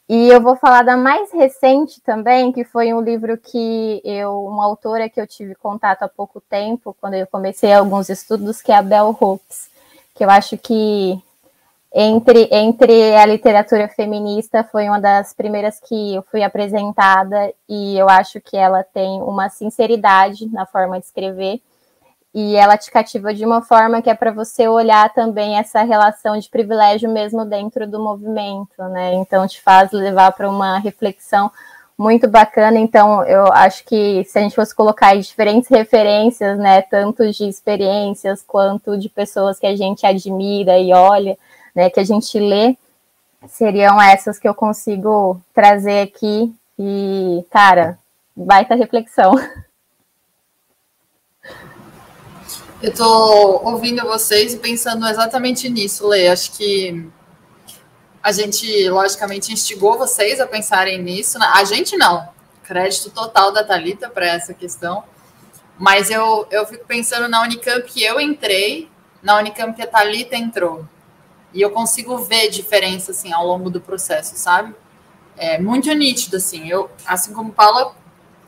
E eu vou falar da mais recente também, que foi um livro que eu, uma autora que eu tive contato há pouco tempo, quando eu comecei alguns estudos, que é a Bell Hooks, que eu acho que entre, entre a literatura feminista foi uma das primeiras que eu fui apresentada e eu acho que ela tem uma sinceridade na forma de escrever e ela te cativa de uma forma que é para você olhar também essa relação de privilégio mesmo dentro do movimento, né? Então te faz levar para uma reflexão muito bacana. Então eu acho que se a gente fosse colocar diferentes referências, né, tanto de experiências quanto de pessoas que a gente admira e olha, né, que a gente lê, seriam essas que eu consigo trazer aqui e, cara, baita reflexão. Eu estou ouvindo vocês e pensando exatamente nisso, Lê. Acho que a gente, logicamente, instigou vocês a pensarem nisso. Né? A gente não. Crédito total da Talita para essa questão. Mas eu, eu fico pensando na Unicamp que eu entrei, na Unicamp que a Talita entrou. E eu consigo ver diferença assim ao longo do processo, sabe? É muito nítido assim. Eu, assim como Paula,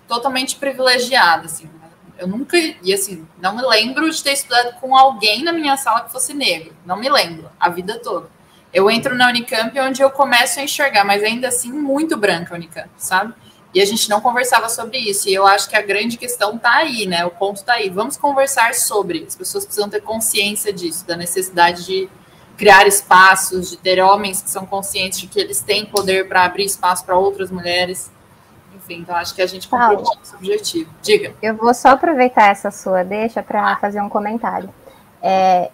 totalmente privilegiada assim. Eu nunca e assim, não me lembro de ter estudado com alguém na minha sala que fosse negro. Não me lembro a vida toda. Eu entro na Unicamp onde eu começo a enxergar, mas ainda assim muito branca a Unicamp, sabe? E a gente não conversava sobre isso. E eu acho que a grande questão está aí, né? O ponto está aí. Vamos conversar sobre. As pessoas precisam ter consciência disso, da necessidade de criar espaços, de ter homens que são conscientes de que eles têm poder para abrir espaço para outras mulheres. Enfim, então acho que a gente cumpriu esse objetivo. Diga. Eu vou só aproveitar essa sua deixa para fazer um comentário. É,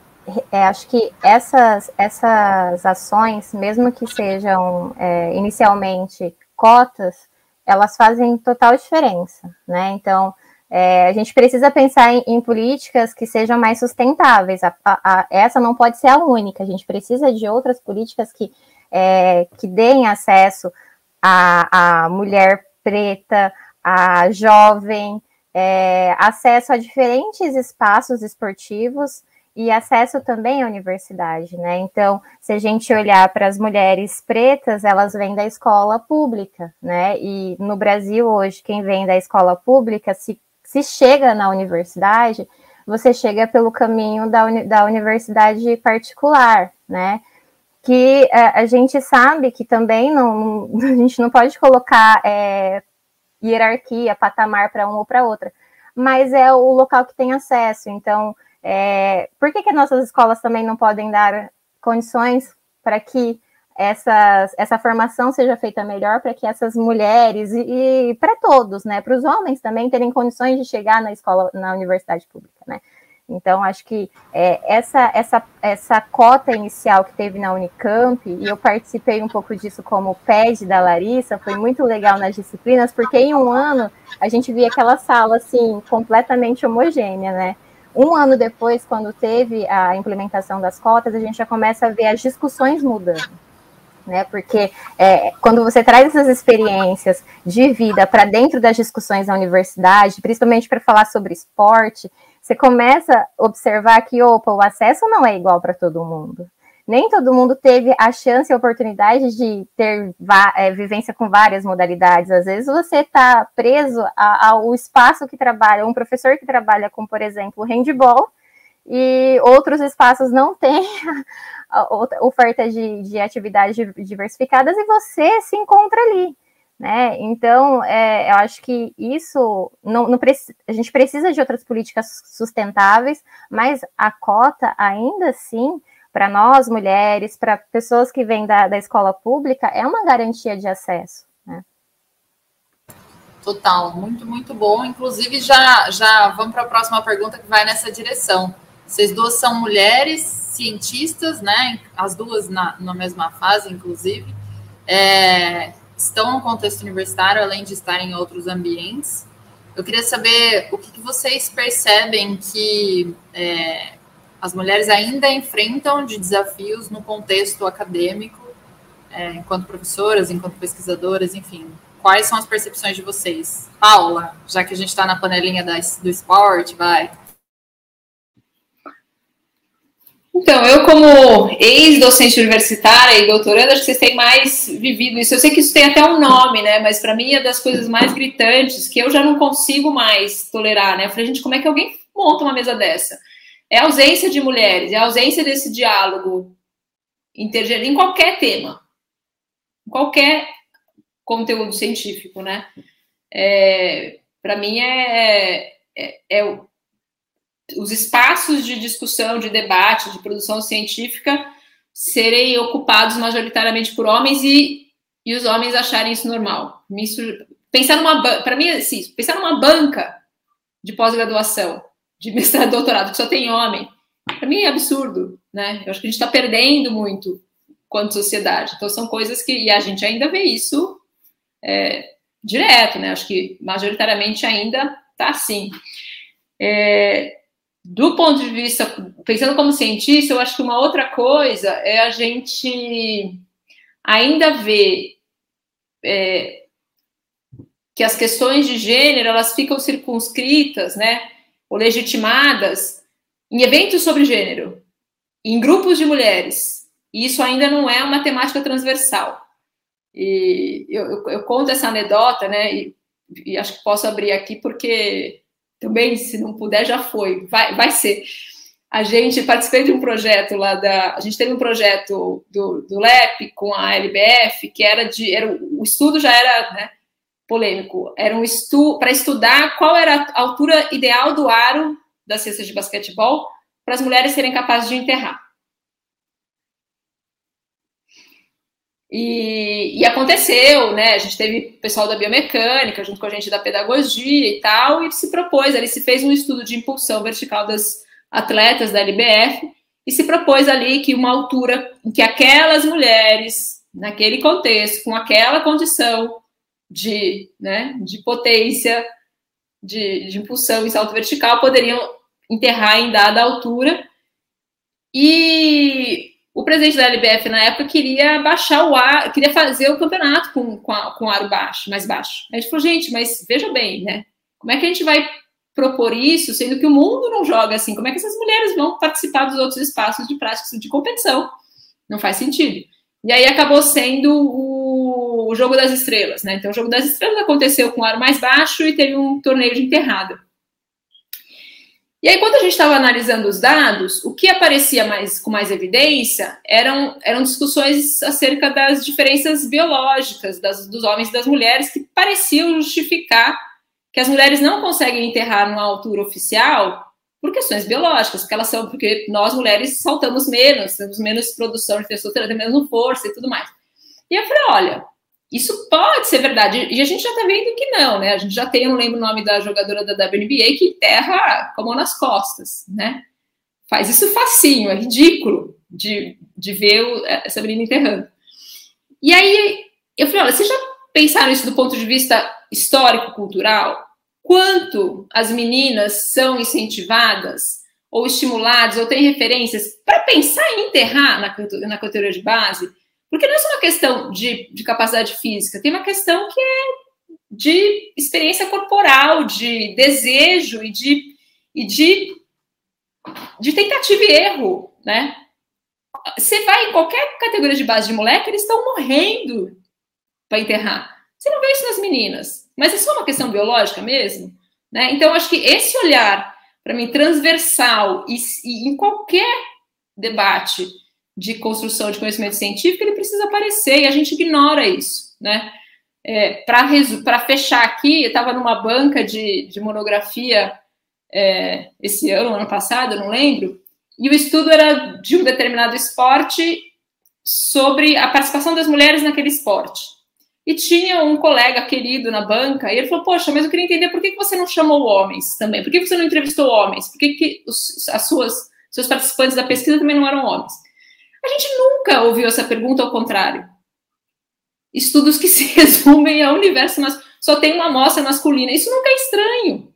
é, acho que essas, essas ações, mesmo que sejam é, inicialmente cotas, elas fazem total diferença, né? Então, é, a gente precisa pensar em, em, políticas que sejam mais sustentáveis. A, a, a, essa não pode ser a única. A gente precisa de outras políticas que, é, que deem acesso à, mulher preta, à jovem, é, acesso a diferentes espaços esportivos e acesso também à universidade, né? Então, se a gente olhar para as mulheres pretas, elas vêm da escola pública, né? E no Brasil hoje, quem vem da escola pública se se chega na universidade, você chega pelo caminho da, uni da universidade particular, né? Que é, a gente sabe que também não, a gente não pode colocar é, hierarquia, patamar para uma ou para outra, mas é o local que tem acesso. Então, é, por que, que nossas escolas também não podem dar condições para que essas, essa formação seja feita melhor para que essas mulheres e, e para todos, né, para os homens também terem condições de chegar na escola, na universidade pública, né. Então, acho que é, essa, essa, essa cota inicial que teve na Unicamp, e eu participei um pouco disso como PED da Larissa, foi muito legal nas disciplinas, porque em um ano a gente via aquela sala, assim, completamente homogênea, né? Um ano depois, quando teve a implementação das cotas, a gente já começa a ver as discussões mudando né? Porque é, quando você traz essas experiências de vida para dentro das discussões da universidade, principalmente para falar sobre esporte, você começa a observar que, opa, o acesso não é igual para todo mundo. nem todo mundo teve a chance e a oportunidade de ter é, vivência com várias modalidades. Às vezes você está preso ao espaço que trabalha, um professor que trabalha com, por exemplo, handball, e outros espaços não têm oferta de, de atividades diversificadas e você se encontra ali. Né? Então, é, eu acho que isso não, não a gente precisa de outras políticas sustentáveis, mas a cota, ainda assim, para nós mulheres, para pessoas que vêm da, da escola pública, é uma garantia de acesso. Né? Total, muito, muito bom. Inclusive, já, já vamos para a próxima pergunta que vai nessa direção. Vocês duas são mulheres cientistas, né? As duas na, na mesma fase, inclusive. É, estão no contexto universitário, além de estar em outros ambientes. Eu queria saber o que, que vocês percebem que é, as mulheres ainda enfrentam de desafios no contexto acadêmico, é, enquanto professoras, enquanto pesquisadoras, enfim. Quais são as percepções de vocês? Paula, já que a gente está na panelinha do esporte, vai. Então, eu como ex-docente universitária e doutoranda, acho que vocês têm mais vivido isso. Eu sei que isso tem até um nome, né? Mas para mim é das coisas mais gritantes que eu já não consigo mais tolerar, né? Eu falei, gente, como é que alguém monta uma mesa dessa? É a ausência de mulheres, é a ausência desse diálogo intergênero em qualquer tema, em qualquer conteúdo científico, né? É, para mim é, é, é os espaços de discussão, de debate, de produção científica serem ocupados majoritariamente por homens e, e os homens acharem isso normal. Pensar numa para mim assim, pensar numa banca de pós-graduação, de mestrado doutorado que só tem homem, para mim é absurdo, né? Eu acho que a gente está perdendo muito quanto sociedade. Então são coisas que e a gente ainda vê isso é, direto, né? Acho que majoritariamente ainda está assim. É, do ponto de vista, pensando como cientista, eu acho que uma outra coisa é a gente ainda ver é, que as questões de gênero elas ficam circunscritas, né, ou legitimadas em eventos sobre gênero, em grupos de mulheres. E isso ainda não é uma temática transversal. E eu, eu, eu conto essa anedota, né, e, e acho que posso abrir aqui porque também, se não puder, já foi, vai, vai ser. A gente participei de um projeto lá da. A gente teve um projeto do, do LEP com a LBF, que era de. Era, o estudo já era né, polêmico. Era um estudo para estudar qual era a altura ideal do aro das cestas de basquetebol para as mulheres serem capazes de enterrar. E, e, aconteceu, né? A gente teve pessoal da biomecânica junto com a gente da pedagogia e tal, e se propôs, ali se fez um estudo de impulsão vertical das atletas da LBF e se propôs ali que uma altura em que aquelas mulheres, naquele contexto, com aquela condição de, né, de potência, de, de impulsão em salto vertical, poderiam enterrar em dada altura. E o presidente da LBF na época queria baixar o ar, queria fazer o campeonato com, com, a, com aro baixo, mais baixo. A gente falou, gente, mas veja bem, né? Como é que a gente vai propor isso, sendo que o mundo não joga assim? Como é que essas mulheres vão participar dos outros espaços de prática de competição? Não faz sentido. E aí acabou sendo o, o jogo das estrelas, né? Então, o jogo das estrelas aconteceu com aro mais baixo e teve um torneio de enterrada. E aí, quando a gente estava analisando os dados, o que aparecia mais com mais evidência eram, eram discussões acerca das diferenças biológicas das, dos homens e das mulheres que pareciam justificar que as mulheres não conseguem enterrar numa altura oficial por questões biológicas, porque elas são, porque nós mulheres saltamos menos, temos menos produção de testosterona, menos força e tudo mais. E eu falei, olha, isso pode ser verdade. E a gente já tá vendo que não, né? A gente já tem, eu não lembro o nome da jogadora da WNBA, que enterra com a mão nas costas, né? Faz isso facinho, é ridículo de, de ver o, essa menina enterrando. E aí eu falei, olha, vocês já pensaram isso do ponto de vista histórico-cultural? Quanto as meninas são incentivadas ou estimuladas ou têm referências para pensar em enterrar na, na categoria de base? Porque não é só uma questão de, de capacidade física, tem uma questão que é de experiência corporal, de desejo e de, e de, de tentativa e erro, né? Você vai em qualquer categoria de base de moleque, eles estão morrendo para enterrar. Você não vê isso nas meninas. Mas é só uma questão biológica mesmo? Né? Então, acho que esse olhar, para mim, transversal e, e, em qualquer debate de construção de conhecimento científico, ele precisa aparecer e a gente ignora isso. Né? É, para fechar aqui, eu estava numa banca de, de monografia é, esse ano, ano passado, não lembro, e o estudo era de um determinado esporte sobre a participação das mulheres naquele esporte. E tinha um colega querido na banca, e ele falou: Poxa, mas eu queria entender por que, que você não chamou homens também? Por que você não entrevistou homens? Por que, que os, as suas, seus participantes da pesquisa também não eram homens? A gente nunca ouviu essa pergunta, ao contrário. Estudos que se resumem ao universo, mas só tem uma amostra masculina. Isso nunca é estranho.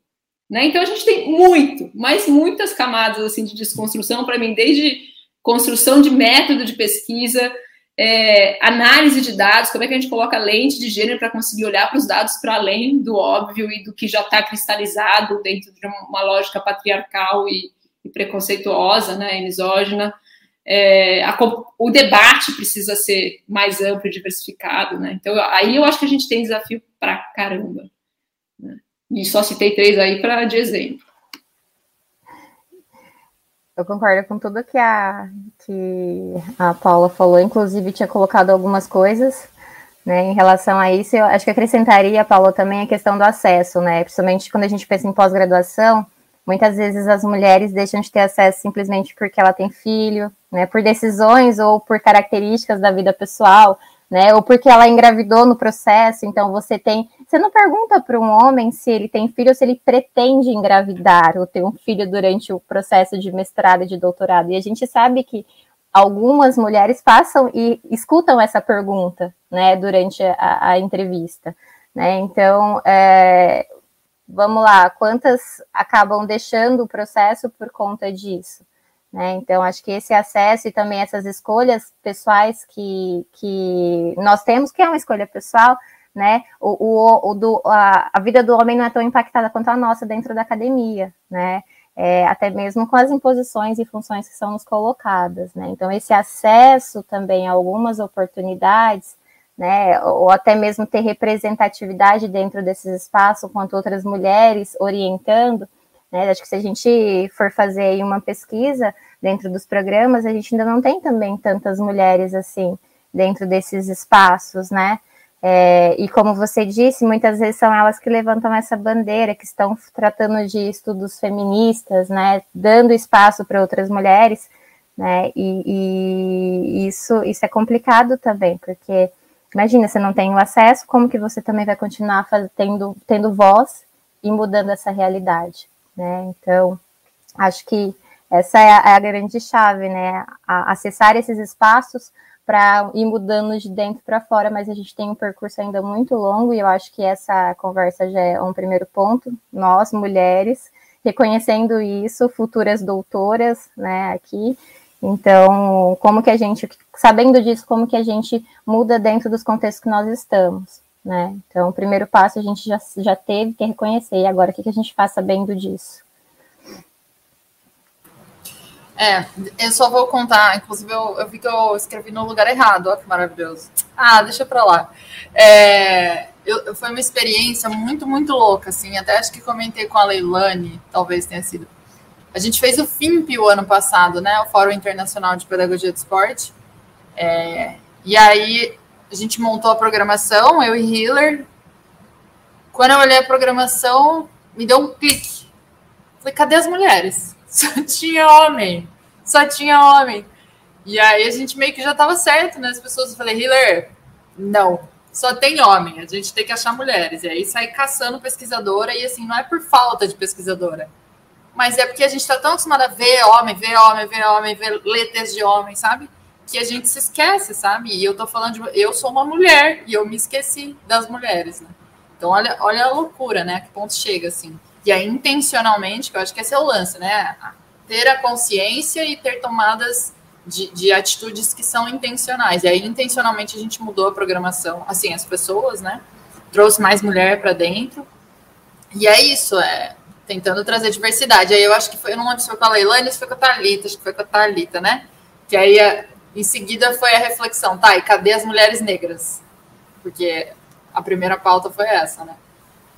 Né? Então a gente tem muito, mas muitas camadas assim de desconstrução para mim, desde construção de método de pesquisa, é, análise de dados, como é que a gente coloca lente de gênero para conseguir olhar para os dados para além do óbvio e do que já está cristalizado dentro de uma lógica patriarcal e, e preconceituosa, né, misógina. É, a, o debate precisa ser mais amplo e diversificado, né? Então aí eu acho que a gente tem desafio para caramba. Né? E só citei três aí para de exemplo. Eu concordo com tudo que a, que a Paula falou, inclusive tinha colocado algumas coisas né, em relação a isso. Eu acho que acrescentaria, Paula, também a questão do acesso, né? Principalmente quando a gente pensa em pós-graduação, muitas vezes as mulheres deixam de ter acesso simplesmente porque ela tem filho, né? Por decisões ou por características da vida pessoal né? Ou porque ela engravidou no processo, então você tem. Você não pergunta para um homem se ele tem filho ou se ele pretende engravidar ou ter um filho durante o processo de mestrado e de doutorado. E a gente sabe que algumas mulheres passam e escutam essa pergunta, né, durante a, a entrevista, né? Então, é, vamos lá, quantas acabam deixando o processo por conta disso? Né? Então, acho que esse acesso e também essas escolhas pessoais que, que nós temos, que é uma escolha pessoal, né? O, o, o do, a, a, vida do homem não é tão impactada quanto a nossa dentro da academia, né? É, até mesmo com as imposições e funções que são nos colocadas, né? Então, esse acesso também a algumas oportunidades, né? Ou até mesmo ter representatividade dentro desses espaços, quanto outras mulheres orientando, né? Acho que se a gente for fazer uma pesquisa dentro dos programas, a gente ainda não tem também tantas mulheres assim dentro desses espaços, né? É, e como você disse, muitas vezes são elas que levantam essa bandeira, que estão tratando de estudos feministas, né? Dando espaço para outras mulheres, né? E, e, isso, isso é complicado também, porque imagina, você não tem o acesso, como que você também vai continuar tendo voz e mudando essa realidade? Né? Então, acho que essa é a, é a grande chave, né? A, acessar esses espaços para ir mudando de dentro para fora, mas a gente tem um percurso ainda muito longo e eu acho que essa conversa já é um primeiro ponto. Nós, mulheres, reconhecendo isso, futuras doutoras, né, aqui. Então, como que a gente, sabendo disso, como que a gente muda dentro dos contextos que nós estamos? Né? Então, o primeiro passo a gente já, já teve que reconhecer, e agora o que, que a gente faz sabendo disso? É, eu só vou contar, inclusive eu, eu vi que eu escrevi no lugar errado, olha que maravilhoso. Ah, deixa pra lá. É, eu, foi uma experiência muito, muito louca, assim, até acho que comentei com a Leilani, talvez tenha sido. A gente fez o FIMP o ano passado, né, o Fórum Internacional de Pedagogia de Esporte, é, e aí a gente montou a programação, eu e Hiller. Quando eu olhei a programação, me deu um clique. Falei, cadê as mulheres? Só tinha homem. Só tinha homem. E aí a gente meio que já estava certo, né? As pessoas, eu falei, Hiller, não, só tem homem, a gente tem que achar mulheres. E aí sair caçando pesquisadora, e assim, não é por falta de pesquisadora, mas é porque a gente está tão acostumado a ver homem, ver homem, ver homem, ver letras de homem, sabe? Que a gente se esquece, sabe? E eu tô falando de. Eu sou uma mulher e eu me esqueci das mulheres, né? Então, olha, olha a loucura, né? Que ponto chega, assim. E aí, intencionalmente, que eu acho que esse é o lance, né? Ter a consciência e ter tomadas de, de atitudes que são intencionais. E aí, intencionalmente, a gente mudou a programação, assim, as pessoas, né? Trouxe mais mulher para dentro. E é isso, é tentando trazer diversidade. Aí eu acho que foi, eu não lembro se foi com a Leilani, se foi com a Thalita, acho que foi com a Thalita, né? Que aí Em seguida foi a reflexão, tá, e cadê as mulheres negras? Porque a primeira pauta foi essa, né?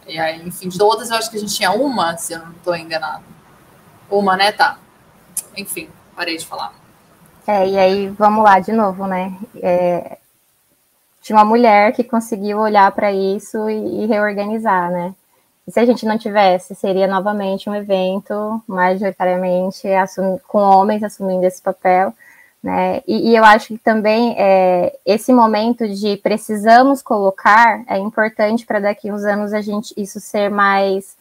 E aí, enfim, de todas eu acho que a gente tinha uma, se eu não estou enganado. Uma, né? Tá. Enfim, parei de falar. É, e aí, vamos lá de novo, né? É, tinha uma mulher que conseguiu olhar para isso e, e, reorganizar, né? E se a gente não tivesse, seria novamente um evento majoritariamente com homens assumindo esse papel, né? E, e eu acho que também é, esse momento de precisamos colocar é importante para daqui uns anos a gente isso ser mais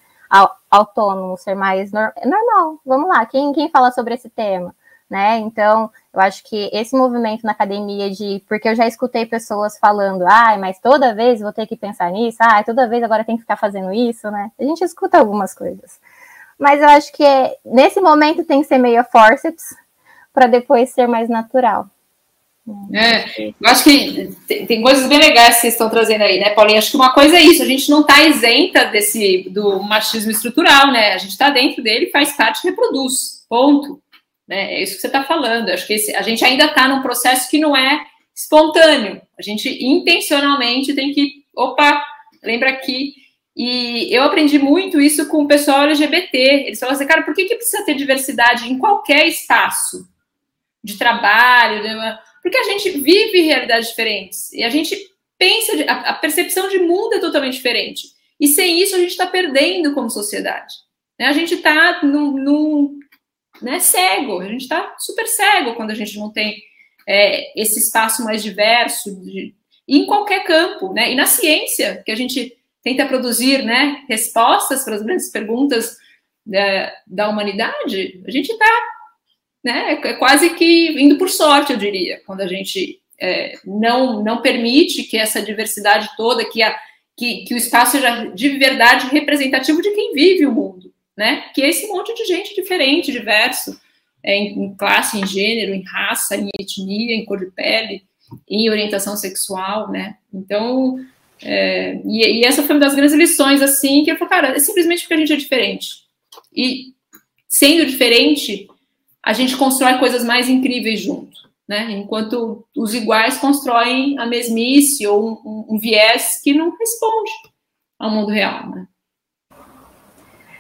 autônomo, ser mais no, normal. Vamos lá, quem, quem fala sobre esse tema? Né? Então, eu acho que esse movimento na academia de. Porque eu já escutei pessoas falando, ai, ah, mas toda vez vou ter que pensar nisso, ah, toda vez agora tem que ficar fazendo isso, né? A gente escuta algumas coisas. Mas eu acho que é, nesse momento tem que ser meio forceps, para depois ser mais natural. É, eu acho que tem, coisas bem legais que vocês estão trazendo aí, né, Paulinha? Acho que uma coisa é isso, a gente não está isenta desse do machismo estrutural, né? A gente está dentro dele, faz parte, reproduz. Ponto. Né? É isso que você está falando. Acho que esse, a gente ainda está num processo que não é espontâneo. A gente intencionalmente tem que, opa, lembra aqui. E eu aprendi muito isso com o pessoal LGBT. Eles falam assim, cara, por que, que precisa ter diversidade em qualquer espaço? De trabalho, né? porque a gente vive realidades diferentes e a gente pensa, a, percepção de mundo é totalmente diferente. E sem isso a gente está perdendo como sociedade. Né? A gente está num, né, cego, a gente está super cego quando a gente não tem é, esse espaço mais diverso de, em qualquer campo, né? E na ciência, que a gente tenta produzir né, respostas para as grandes perguntas da, da humanidade, a gente está né? É quase que indo por sorte, eu diria, quando a gente é, não, não permite que essa diversidade toda, que, a, que, que o espaço seja de verdade representativo de quem vive o mundo, né? Que é esse monte de gente diferente, diverso, é, em, em classe, em gênero, em raça, em etnia, em cor de pele, em orientação sexual, né? Então, é, e, e, essa foi uma das grandes lições, assim, que eu falei, cara, é simplesmente porque a gente é diferente. E sendo diferente, a gente constrói coisas mais incríveis junto, né? Enquanto os iguais constroem a mesmice ou um, um, viés que não responde ao mundo real, né?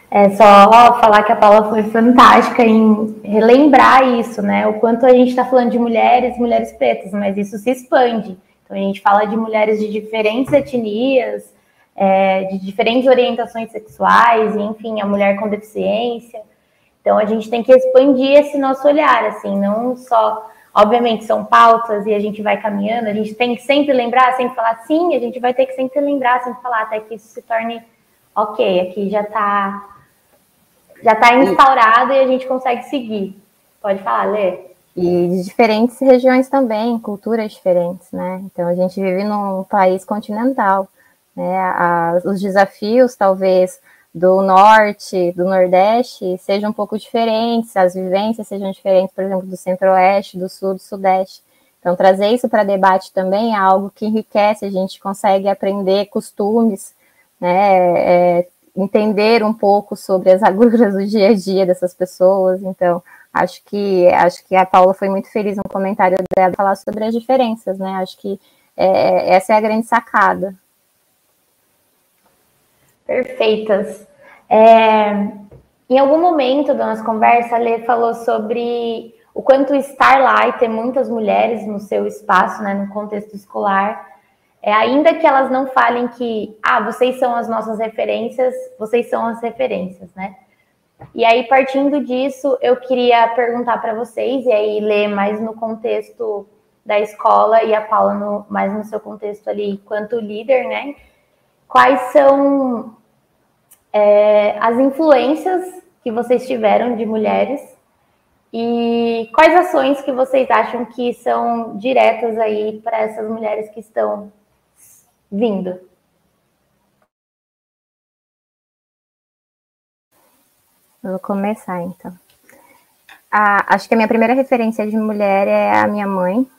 É só falar que a Paula foi fantástica em relembrar isso, né? O quanto a gente está falando de mulheres, mulheres pretas, mas isso se expande. Então a gente fala de mulheres de diferentes etnias, é, de diferentes orientações sexuais, enfim, a mulher com deficiência. Então a gente tem que expandir esse nosso olhar, assim, não só, obviamente são pautas e a gente vai caminhando, a gente tem que sempre lembrar, sempre falar sim, a gente vai ter que sempre lembrar, sempre falar até que isso se torne ok, aqui já está já tá instaurado e a gente consegue seguir. Pode falar, Lê. E de diferentes regiões também, culturas diferentes, né? Então a gente vive num país continental, né? As, os desafios, talvez, do norte, do nordeste, sejam um pouco diferentes, as vivências sejam diferentes, por exemplo, do centro-oeste, do sul, do sudeste. Então, trazer isso para debate também é algo que enriquece, a gente consegue aprender costumes, né, é, entender um pouco sobre as agruras do dia a dia dessas pessoas. Então, acho que acho que a Paula foi muito feliz no comentário dela falar sobre as diferenças, né? Acho que é, essa é a grande sacada. Perfeitas. É, em algum momento da nossa conversa, a Lê falou sobre o quanto estar lá e ter muitas mulheres no seu espaço, né, no contexto escolar, é, ainda que elas não falem que, ah, vocês são as nossas referências, vocês são as referências, né? E aí, partindo disso, eu queria perguntar para vocês, e aí ler mais no contexto da escola e a Paula no, mais no seu contexto ali, quanto líder, né? quais são é, as influências que vocês tiveram de mulheres e quais ações que vocês acham que são diretas aí para essas mulheres que estão vindo? vou começar então. Ah, acho que a minha primeira referência de mulher é a minha mãe.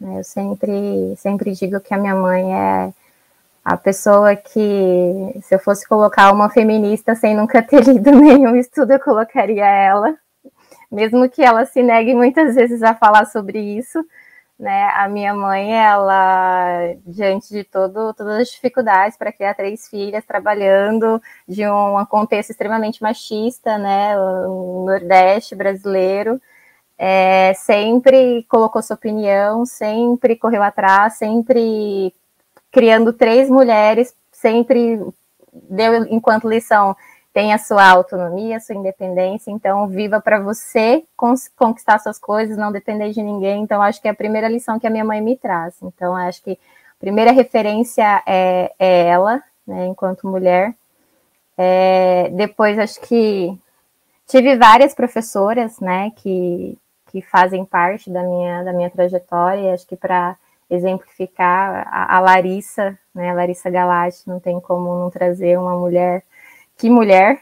Né? Eu sempre, sempre digo que a minha mãe é a pessoa que, se eu fosse colocar uma feminista sem nunca ter lido nenhum estudo, eu colocaria ela, mesmo que ela se negue muitas vezes a falar sobre isso, né? A minha mãe, ela, diante de todo, todas as dificuldades para criar três filhas, trabalhando de um contexto extremamente machista, né? O Nordeste brasileiro, é, sempre colocou sua opinião, sempre correu atrás, sempre criando três mulheres, sempre deu enquanto lição tem a sua autonomia, a sua independência, então viva para você conquistar suas coisas, não depender de ninguém. Então, acho que é a primeira lição que a minha mãe me traz. Então, acho que a primeira referência é, é ela, né, enquanto mulher. É, depois, acho que tive várias professoras, né, que, que fazem parte da minha, da minha trajetória, acho que para exemplificar a, a, Larissa, né, a Larissa Galati, não tem como não trazer uma mulher que mulher,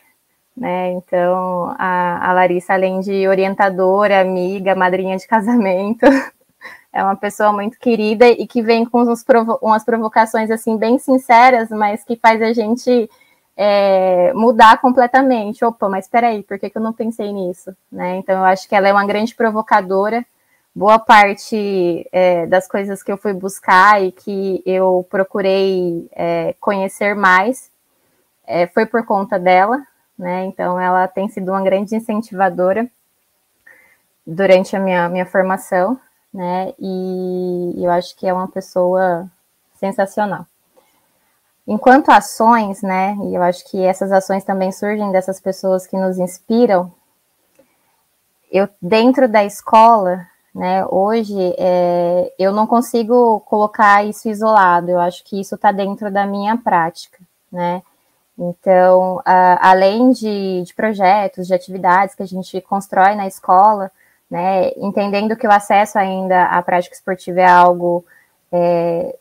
né? Então, a, a Larissa, além de orientadora, amiga, madrinha de casamento, é uma pessoa muito querida e que vem com uns provo umas provocações assim bem sinceras, mas que faz a gente é, mudar completamente. Opa, mas espera aí, por que, que eu não pensei nisso? Né? Então, eu acho que ela é uma grande provocadora. Boa parte é, das coisas que eu fui buscar e que eu procurei é, conhecer mais é, foi por conta dela, né? Então ela tem sido uma grande incentivadora durante a minha, minha formação, né? E eu acho que é uma pessoa sensacional. Enquanto ações, né? E eu acho que essas ações também surgem dessas pessoas que nos inspiram. Eu dentro da escola, né? Hoje é, eu não consigo colocar isso isolado. Eu acho que isso está dentro da minha prática, né? Então, a, além de, de, projetos, de atividades que a gente constrói na escola, né, entendendo que o acesso ainda à prática esportiva é algo é,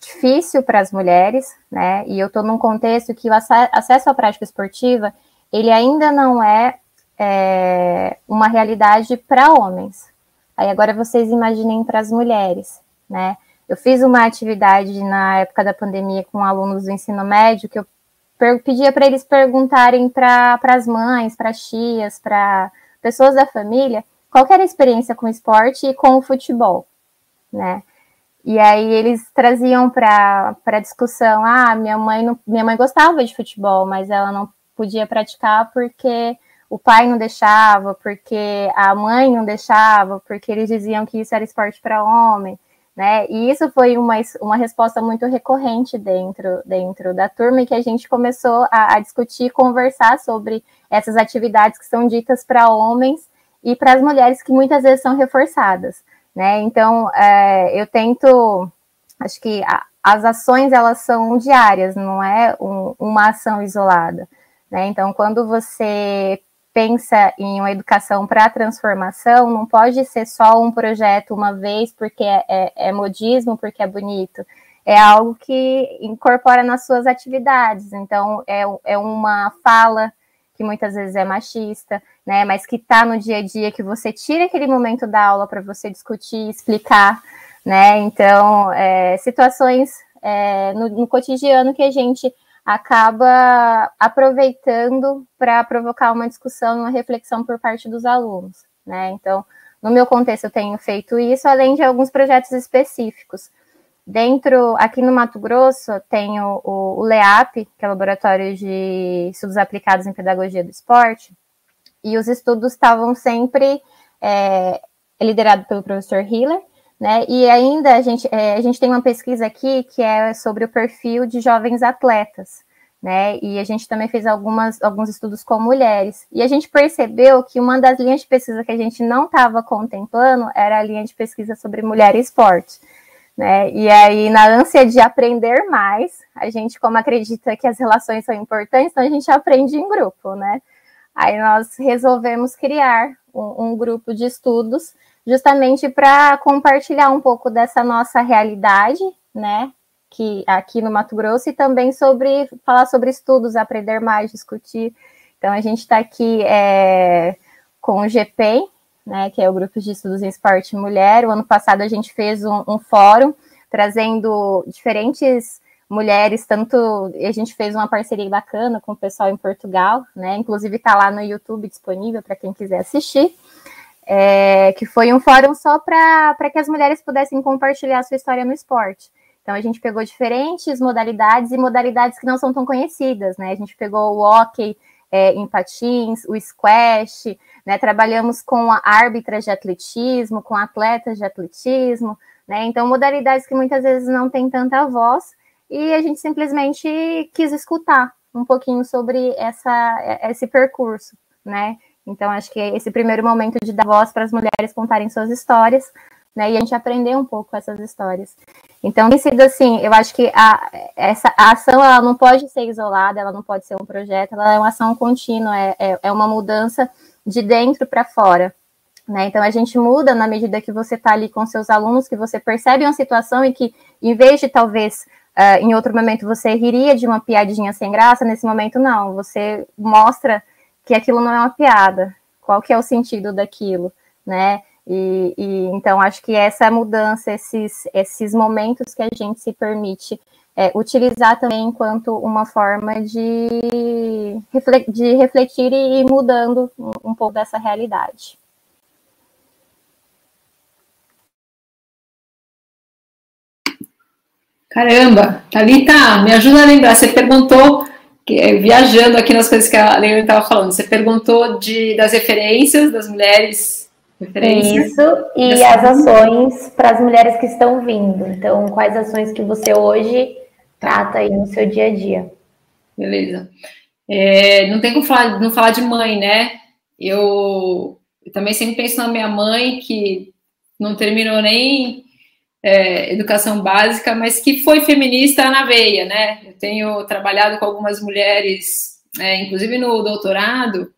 difícil para as mulheres, né, e eu estou num contexto que o acesso à prática esportiva, ele ainda não é, é uma realidade para homens. Aí agora vocês imaginem para as mulheres, né, eu fiz uma atividade na época da pandemia com alunos do ensino médio que eu pedia para eles perguntarem para as mães, para tias, para pessoas da família, qual era a experiência com o esporte e com o futebol, né? E aí eles traziam para a discussão, ah, minha mãe não, minha mãe gostava de futebol, mas ela não podia praticar porque o pai não deixava, porque a mãe não deixava, porque eles diziam que isso era esporte para homem né? E isso foi uma, uma resposta muito recorrente dentro, dentro da turma e que a gente começou a, a discutir, conversar sobre essas atividades que são ditas para homens e para as mulheres que muitas vezes são reforçadas, né? Então, é, eu tento, acho que a, as ações elas são diárias, não é um, uma ação isolada, né? Então, quando você pensa em uma educação para transformação, não pode ser só um projeto uma vez porque é, é, é, modismo, porque é bonito. É algo que incorpora nas suas atividades. Então, é, é uma fala que muitas vezes é machista, né? Mas que está no dia a dia, que você tira aquele momento da aula para você discutir, explicar, né? Então, é, situações é, no, no cotidiano que a gente acaba aproveitando para provocar uma discussão, uma reflexão por parte dos alunos, né? Então, no meu contexto, eu tenho feito isso, além de alguns projetos específicos. Dentro, aqui no Mato Grosso, tenho o, o LEAP, que é o Laboratório de Estudos Aplicados em Pedagogia do Esporte, e os estudos estavam sempre é, liderado pelo professor Hiller, né? E ainda a gente, é, a gente tem uma pesquisa aqui que é sobre o perfil de jovens atletas, né? E a gente também fez algumas, alguns estudos com mulheres. E a gente percebeu que uma das linhas de pesquisa que a gente não estava contemplando era a linha de pesquisa sobre mulher e esporte. Né? E aí, na ânsia de aprender mais, a gente, como acredita que as relações são importantes, então a gente aprende em grupo, né? Aí nós resolvemos criar um, um grupo de estudos justamente para compartilhar um pouco dessa nossa realidade, né? Que aqui no Mato Grosso e também sobre falar sobre estudos, aprender mais, discutir. Então a gente está aqui é, com o GP, né? Que é o grupo de estudos em esporte e mulher. O ano passado a gente fez um, um fórum trazendo diferentes mulheres, tanto a gente fez uma parceria bacana com o pessoal em Portugal, né? Inclusive está lá no YouTube disponível para quem quiser assistir. É, que foi um fórum só para que as mulheres pudessem compartilhar sua história no esporte. Então a gente pegou diferentes modalidades e modalidades que não são tão conhecidas, né? A gente pegou o hockey é, em patins, o squash, né? Trabalhamos com árbitras de atletismo, com atletas de atletismo, né? Então modalidades que muitas vezes não têm tanta voz e a gente simplesmente quis escutar um pouquinho sobre essa, esse percurso, né? Então, acho que esse primeiro momento de dar voz para as mulheres contarem suas histórias, né? E a gente aprender um pouco essas histórias. Então, tem sido assim, eu acho que a, essa a ação ela não pode ser isolada, ela não pode ser um projeto, ela é uma ação contínua, é, é, é uma mudança de dentro para fora. Né? Então a gente muda na medida que você está ali com seus alunos, que você percebe uma situação e que, em vez de talvez uh, em outro momento você riria de uma piadinha sem graça, nesse momento não, você mostra que aquilo não é uma piada, qual que é o sentido daquilo, né? E, e então acho que essa mudança, esses, esses momentos que a gente se permite é, utilizar também enquanto uma forma de, de refletir e ir mudando um, pouco dessa realidade. Caramba, Thalita, me ajuda a lembrar. Você perguntou viajando aqui nas coisas que a Leila estava falando, você perguntou de, das referências das mulheres. Referências, Isso, e as ações para as mulheres que estão vindo. Então, quais ações que você hoje trata aí no seu dia a dia? Beleza. É, não tem como falar, não falar de mãe, né? Eu, eu também sempre penso na minha mãe, que não terminou nem é, educação básica, mas que foi feminista na veia, né? Eu tenho trabalhado com algumas mulheres, é, inclusive no doutorado,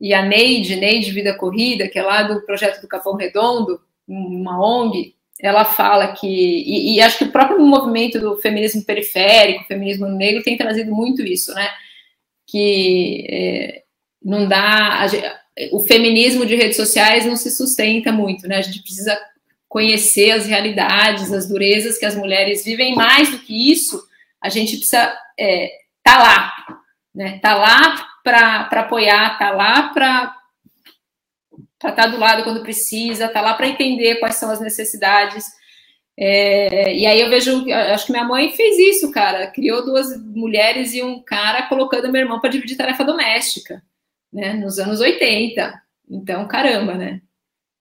e a Neide, Neide Vida Corrida, que é lá do projeto do Capão Redondo, uma ONG, ela fala que, e, e, acho que o próprio movimento do feminismo periférico, feminismo negro, tem trazido muito isso, né? Que é, não dá. A, o feminismo de redes sociais não se sustenta muito, né? A gente precisa conhecer as realidades, as durezas que as mulheres vivem. Mais do que isso, a gente precisa estar é, tá lá, né? Tá lá para apoiar, tá lá para estar tá do lado quando precisa, tá lá para entender quais são as necessidades. É, e aí eu vejo, acho que minha mãe fez isso, cara, criou duas mulheres e um cara colocando meu irmão para dividir tarefa doméstica, né, nos anos 80. Então, caramba, né?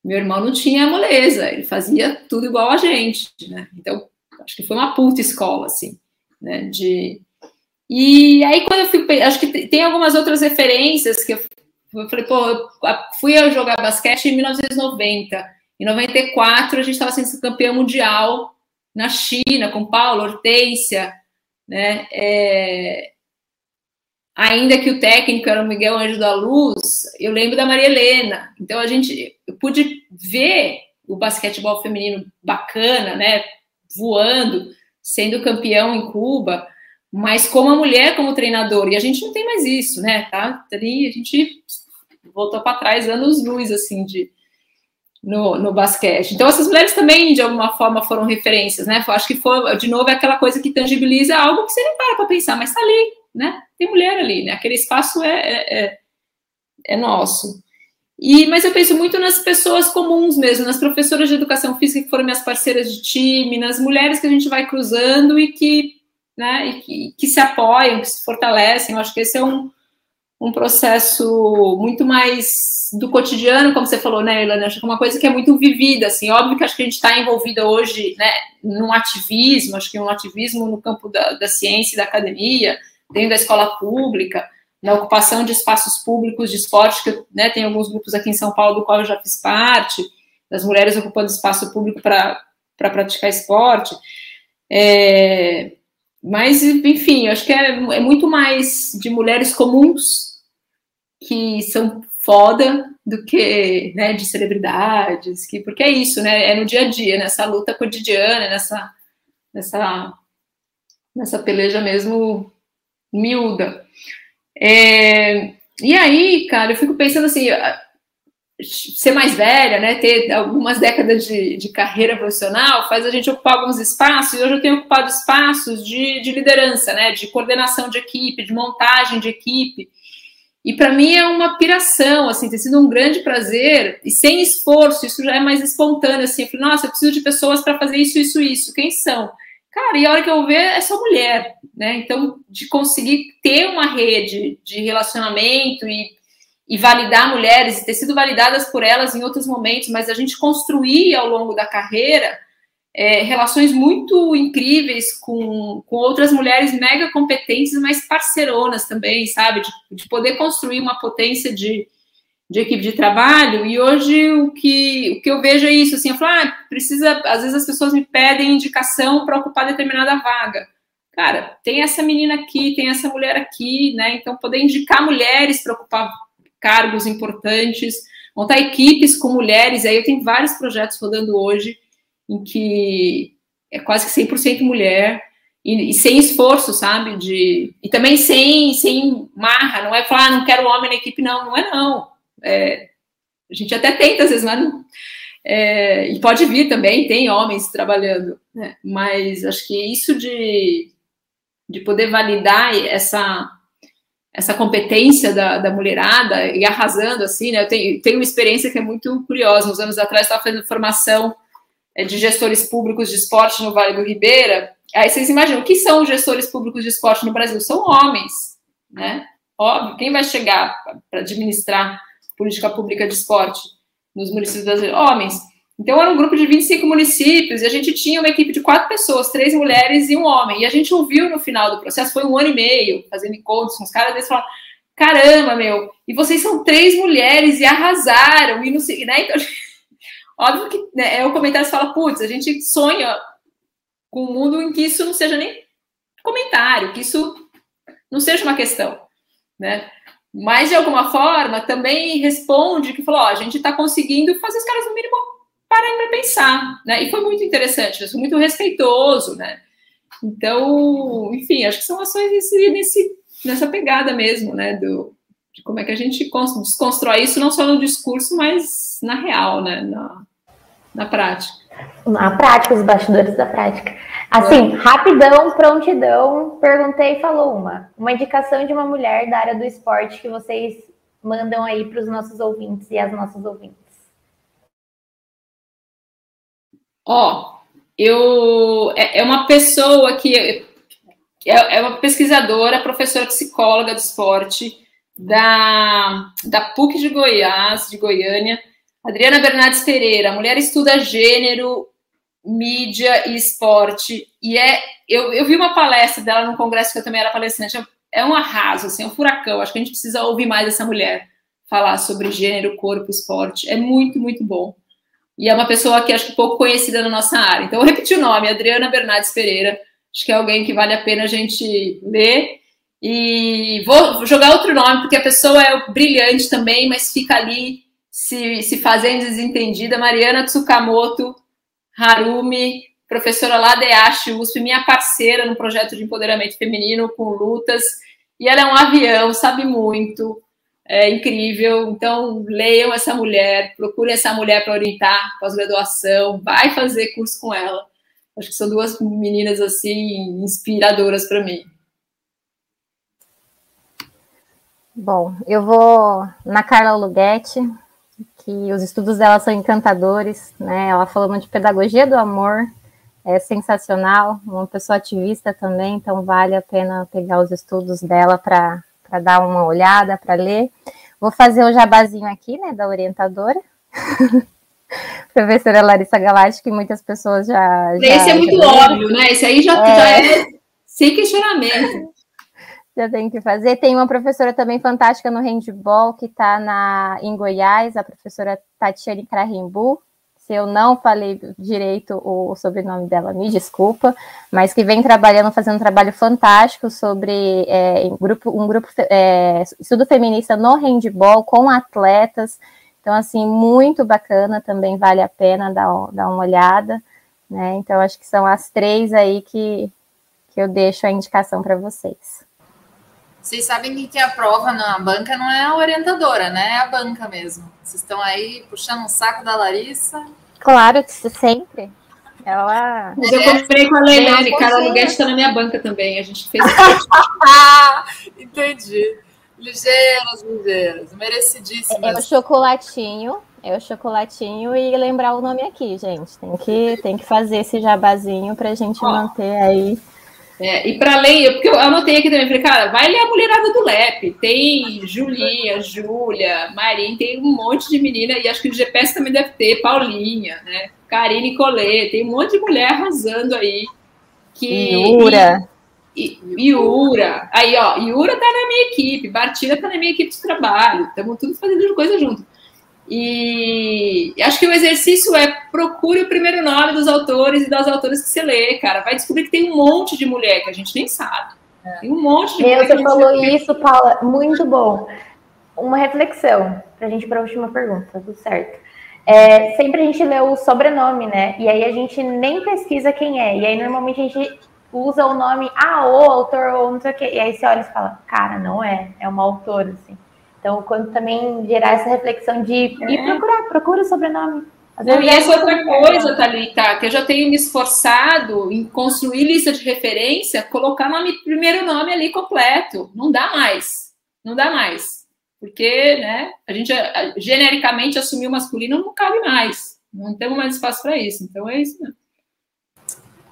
Meu irmão não tinha moleza, ele fazia tudo igual a gente, né? Então, acho que foi uma puta escola, assim, né? De... E aí, quando eu fui. Acho que tem algumas outras referências que eu, eu falei, pô, eu fui a jogar basquete em 1990. Em 94, a gente estava sendo campeão mundial na China, com Paulo, Hortência, né? É, ainda que o técnico era o Miguel Anjo da Luz, eu lembro da Maria Helena. Então a gente eu pude ver o basquetebol feminino bacana, né, voando, sendo campeão em Cuba, mas como a mulher como treinador, e a gente não tem mais isso, né, tá? A gente voltou para trás anos luz assim de no, no basquete. Então essas mulheres também de alguma forma foram referências, né? Acho que foi de novo é aquela coisa que tangibiliza algo que você não para para pensar, mas tá ali, né? Tem mulher ali, né? Aquele espaço é, é, é, é nosso. E, mas eu penso muito nas pessoas comuns mesmo, nas professoras de educação física que foram minhas parceiras de time, nas mulheres que a gente vai cruzando e que, né, e que, que se apoiam, que se fortalecem. Eu acho que esse é um, um processo muito mais do cotidiano, como você falou, né, Ilana? Acho que é uma coisa que é muito vivida, assim. Óbvio que acho que a gente está envolvida hoje, né, num ativismo, acho que um ativismo no campo da, da ciência e da academia, dentro da escola pública, na ocupação de espaços públicos de esporte, que né, tem alguns grupos aqui em São Paulo do qual eu já fiz parte, das mulheres ocupando espaço público para praticar esporte. É, mas, enfim, acho que é, é muito mais de mulheres comuns que são foda do que né, de celebridades, que, porque é isso, né? É no dia a dia, nessa luta cotidiana, nessa, nessa, nessa peleja mesmo miúda. É, e aí, cara, eu fico pensando assim, ser mais velha, né, ter algumas décadas de, de carreira profissional, faz a gente ocupar alguns espaços, e hoje eu tenho ocupado espaços de, de liderança, né, de coordenação de equipe, de montagem de equipe, E para mim é uma piração, assim, tem sido um grande prazer e sem esforço, isso já é mais espontâneo, assim. Eu nossa, eu preciso de pessoas para fazer isso, isso, isso. Quem são? Cara, e a hora que eu ver é só mulher, né? Então, de conseguir ter uma rede de relacionamento e, e validar mulheres, e ter sido validadas por elas em outros momentos, mas a gente construir ao longo da carreira é, relações muito incríveis com, com outras mulheres mega competentes, mas parceironas também, sabe? De, de poder construir uma potência de, de equipe de trabalho. E hoje o que, o que eu vejo é isso, assim, eu falo, ah, precisa, às vezes as pessoas me pedem indicação para ocupar determinada vaga. Cara, tem essa menina aqui, tem essa mulher aqui, né? Então, poder indicar mulheres para ocupar cargos importantes, montar equipes com mulheres, aí eu tenho vários projetos rodando hoje em que é quase que 100% mulher e, e, sem esforço, sabe? De, e também sem, sem marra, não é falar, ah, não quero homem na equipe, não, não é não. É, a gente até tenta às vezes, mas não, é, e pode vir também, tem homens trabalhando, né? mas acho que isso de, de poder validar essa, essa competência da, da mulherada e arrasando assim, né? Eu tenho, tenho uma experiência que é muito curiosa. Uns anos atrás, estava fazendo formação é, de gestores públicos de esporte no Vale do Ribeira. Aí vocês imaginam, o que são gestores públicos de esporte no Brasil? São homens, né? Óbvio, quem vai chegar para administrar política pública de esporte nos municípios brasileiros? Homens. Então, era um grupo de 25 municípios e a gente tinha uma equipe de quatro pessoas, três mulheres e um homem. E a gente ouviu no final do processo, foi um ano e meio, fazendo encontros com os caras, eles falaram, caramba, meu, e vocês são três mulheres e arrasaram, e não sei, né? Então, Óbvio que né, é o comentário que fala, putz, a gente sonha com um mundo em que isso não seja nem comentário, que isso não seja uma questão, né? Mas, de alguma forma, também responde que falou, a gente está conseguindo fazer os caras, no mínimo, pararem para pensar, né? E foi muito interessante, foi muito respeitoso, né? Então, enfim, acho que são ações nesse, nesse, nessa pegada mesmo, né? Do, de como é que a gente desconstrói isso não só no discurso, mas na real, né? Na, na prática. Na prática, os bastidores da prática. Assim, é. rapidão, prontidão, perguntei e falou uma. Uma indicação de uma mulher da área do esporte que vocês mandam aí para os nossos ouvintes e as nossas ouvintes. Ó, oh, eu é, é, uma pessoa que é, é uma pesquisadora, professora psicóloga de esporte da, da PUC de Goiás, de Goiânia, Adriana Bernardes Pereira, mulher estuda gênero, mídia e esporte, e é, eu, eu vi uma palestra dela no congresso que eu também era palestrante, é um arraso, assim, é um furacão, acho que a gente precisa ouvir mais essa mulher falar sobre gênero, corpo, esporte, é muito, muito bom. E é uma pessoa que acho que pouco conhecida na nossa área. Então, eu repeti o nome, Adriana Bernardes Pereira, acho que é alguém que vale a pena a gente ler e vou jogar outro nome, porque a pessoa é brilhante também, mas fica ali se, se fazendo desentendida. Mariana Tsukamoto Harumi, professora lá da EASH USP, minha parceira no projeto de empoderamento feminino com lutas. E ela é um avião, sabe muito, é incrível. Então, leiam essa mulher, procurem essa mulher para orientar pós-graduação, vai fazer curso com ela. Acho que são duas meninas assim inspiradoras para mim. Bom, eu vou na Carla Luguetti, que os estudos dela são encantadores, né? Ela falou muito de pedagogia do amor, é sensacional, uma pessoa ativista também, então vale a pena pegar os estudos dela para dar uma olhada, para ler. Vou fazer o jabazinho aqui, né, da orientadora. Professora Larissa Galati, que muitas pessoas já. Esse é já, é muito já óbvio, né? Esse aí já é, já é sem questionamento já tem que fazer. Tem uma professora também fantástica no handball que está em Goiás, a professora Tatiane Krahenbu. Se eu não falei direito o sobrenome dela, me desculpa, mas que vem trabalhando, fazendo um trabalho fantástico sobre é, um grupo, um grupo é, estudo feminista no handball com atletas. Então, assim, muito bacana, também vale a pena dar, dar uma olhada. Né? Então, acho que são as três aí que, que eu deixo a indicação para vocês. Vocês sabem que a prova na banca não é a orientadora, né? É a banca mesmo. Vocês estão aí puxando um saco da Larissa. Claro, sempre. Ela. Mas eu comprei com a Leilane, Carol Luguete está na minha banca também. A gente fez. Entendi. Ligeiras, ligeiras, merecidíssimas. É o chocolatinho, é o chocolatinho e lembrar o nome aqui, gente. Tem que, tem que fazer esse jabazinho para a gente Ó, manter aí. É, e para além, porque eu anotei aqui também, falei, cara, vai ler a mulherada do LEP. Tem Julinha, Júlia, Marinha, tem um monte de menina, e acho que o GPS também deve ter, Paulinha, né? Karine Collet, tem um monte de mulher arrasando aí. Que, Yura. E, Yura. Aí, ó, Yura tá na minha equipe, Bartira tá na minha equipe de trabalho. Estamos tudo fazendo coisa junto. E acho que o exercício é procure o primeiro nome dos autores e das autoras que você lê, cara. Vai descobrir que tem um monte de mulher que a gente nem sabe. Tem um monte de Meu, mulher. Você falou isso, Paula, muito bom. Uma reflexão para a gente para a última pergunta, tudo certo. É, sempre a gente lê o sobrenome, né? E aí a gente nem pesquisa quem é. E aí normalmente a gente usa o nome, ah, o autor, ou não sei o quê. E aí você olha e fala, cara, não é, é uma autora, assim. Então, quando também gerar essa reflexão de é. ir procurar, procura o sobrenome. Não, e essa outra coisa, Thalita, que eu já tenho me esforçado em construir lista de referência, colocar nome, primeiro nome ali completo. Não dá mais. Não dá mais. Porque, né, a gente genericamente assumiu masculino não cabe mais. Não temos mais espaço para isso. Então é isso mesmo.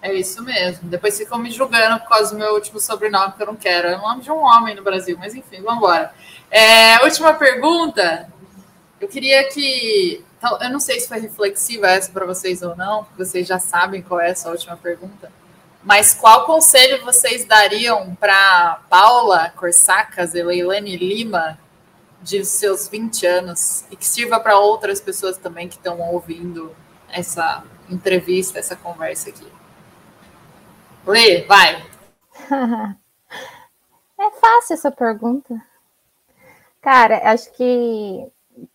É isso mesmo. Depois ficam me julgando por causa do meu último sobrenome, que eu não quero. É o nome de um homem no Brasil, mas enfim, vamos embora. É, última pergunta. Eu queria que. Eu não sei se foi reflexiva essa para vocês ou não, porque vocês já sabem qual é essa última pergunta. Mas qual conselho vocês dariam para Paula Corsacas e Leilane Lima, de seus 20 anos, e que sirva para outras pessoas também que estão ouvindo essa entrevista, essa conversa aqui? Lê, vai. é fácil essa pergunta. Cara, acho que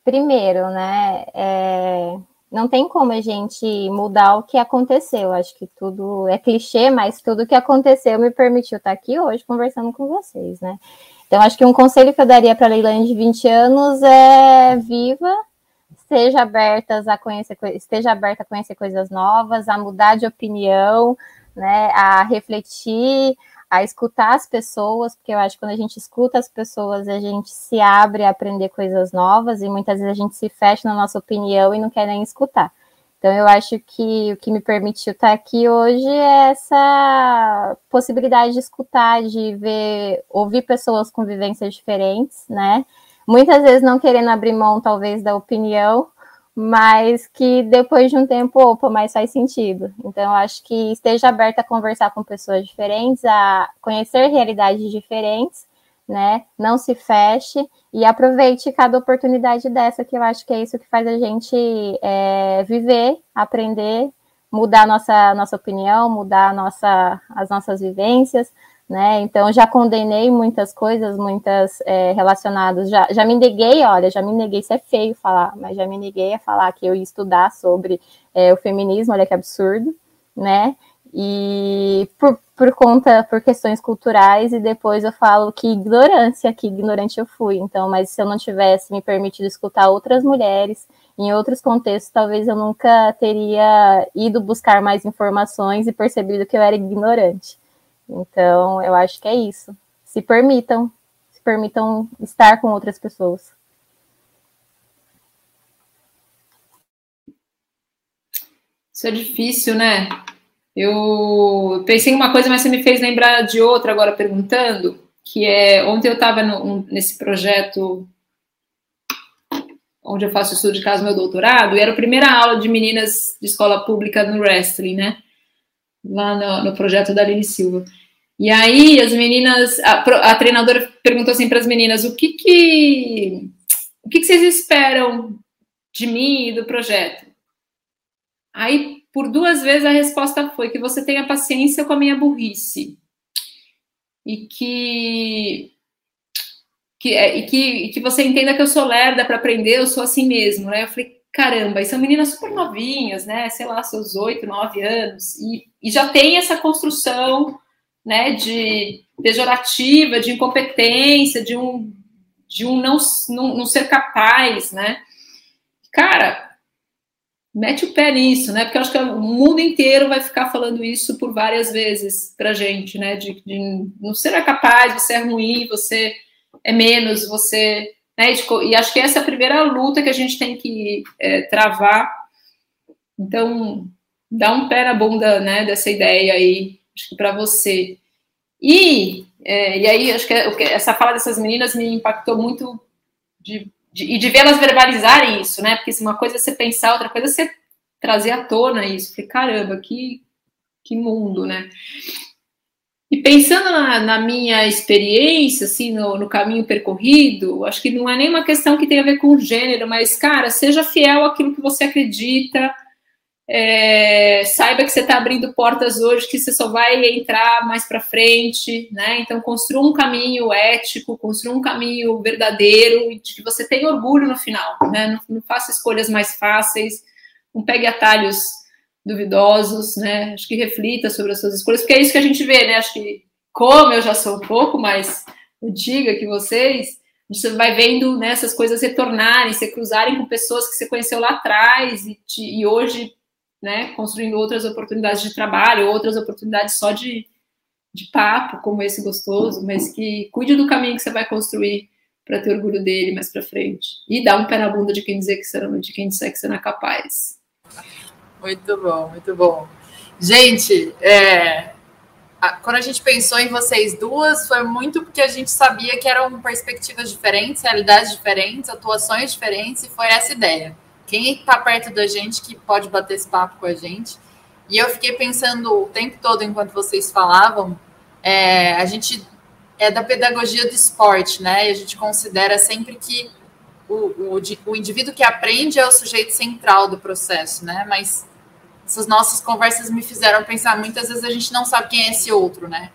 primeiro, né? É, não tem como a gente mudar o que aconteceu. Acho que tudo é clichê, mas tudo que aconteceu me permitiu estar aqui hoje conversando com vocês, né? Então, acho que um conselho que eu daria para a Leilane de 20 anos é viva, esteja aberta a conhecer, esteja aberta a conhecer coisas novas, a mudar de opinião, né, a refletir, a escutar as pessoas, porque eu acho que quando a gente escuta as pessoas, a gente se abre a aprender coisas novas e muitas vezes a gente se fecha na nossa opinião e não quer nem escutar. Então, eu acho que o que me permitiu estar aqui hoje é essa possibilidade de escutar, de ver, ouvir pessoas com vivências diferentes, né? Muitas vezes não querendo abrir mão, talvez, da opinião, mas que depois de um tempo, opa, mais faz sentido. Então, acho que esteja aberta a conversar com pessoas diferentes, a conhecer realidades diferentes, né? Não se feche e aproveite cada oportunidade dessa, que eu acho que é isso que faz a gente é, viver, aprender, mudar nossa, nossa opinião, mudar nossa, as nossas vivências, né? Então já condenei muitas coisas, muitas é, relacionadas, já, já me neguei, olha, já me neguei, isso é feio falar, mas já me neguei a falar que eu ia estudar sobre é, o feminismo, olha que absurdo, né? E por, por conta, por questões culturais, e depois eu falo que ignorância, que ignorante eu fui. Então, mas se eu não tivesse me permitido escutar outras mulheres em outros contextos, talvez eu nunca teria ido buscar mais informações e percebido que eu era ignorante. Então, eu acho que é isso. Se permitam, se permitam estar com outras pessoas. Isso é difícil, né? Eu pensei em uma coisa, mas você me fez lembrar de outra agora perguntando, que é ontem eu estava nesse projeto onde eu faço estudo de caso meu doutorado, e era a primeira aula de meninas de escola pública no wrestling, né? Lá no, no projeto da Aline Silva. E aí as meninas, a, a treinadora perguntou assim para as meninas, o que que o que, que vocês esperam de mim e do projeto? Aí por duas vezes a resposta foi que você tenha paciência com a minha burrice e que que, é, e que, e que você entenda que eu sou lerda para aprender, eu sou assim mesmo, né? Eu falei, caramba, e são meninas super novinhas, né? Sei lá, seus oito, nove anos, e, e já tem essa construção né, de pejorativa, de incompetência, de um, de um não, não, não ser capaz, né? Cara, mete o pé nisso, né? Porque eu acho que o mundo inteiro vai ficar falando isso por várias vezes pra gente, né? De, de não ser capaz, você é ruim, você é menos, você. Né, e acho que essa é a primeira luta que a gente tem que é, travar. Então, dá um pé na bunda né, dessa ideia aí, acho que para você. E, é, e aí, acho que essa fala dessas meninas me impactou muito de, de, e de vê-las verbalizarem isso, né? Porque uma coisa é você pensar, outra coisa é você trazer à tona isso. Falei, caramba, que, que mundo, né? E pensando na, na, minha experiência, assim, no, no, caminho percorrido, acho que não é nenhuma questão que tem a ver com gênero, mas, cara, seja fiel àquilo que você acredita, é, saiba que você está abrindo portas hoje que você só vai entrar mais para frente, né? Então, construa um caminho ético, construa um caminho verdadeiro, de que você tenha orgulho no final, né? Não, não faça escolhas mais fáceis, não pegue atalhos duvidosos, né? Acho que reflita sobre as suas escolhas, porque é isso que a gente vê, né? Acho que, como eu já sou um pouco mais antiga que vocês, você vai vendo né, essas coisas retornarem, se cruzarem com pessoas que você conheceu lá atrás e, te, e hoje, né, construindo outras oportunidades de trabalho, outras oportunidades só de, de papo, como esse gostoso, mas que cuide do caminho que você vai construir para ter orgulho dele mais para frente. E dá um pé na bunda de quem dizer que você de quem disser que você não é capaz. Muito bom, muito bom. Gente, é, quando a gente pensou em vocês duas, foi muito porque a gente sabia que eram perspectivas diferentes, realidades diferentes, atuações diferentes, e foi essa ideia. Quem está perto da gente que pode bater esse papo com a gente. E eu fiquei pensando o tempo todo enquanto vocês falavam, é, a gente é da pedagogia do esporte, né? E a gente considera sempre que o, o, o indivíduo que aprende é o sujeito central do processo, né? Mas essas nossas conversas me fizeram pensar muitas vezes a gente não sabe quem é esse outro, né?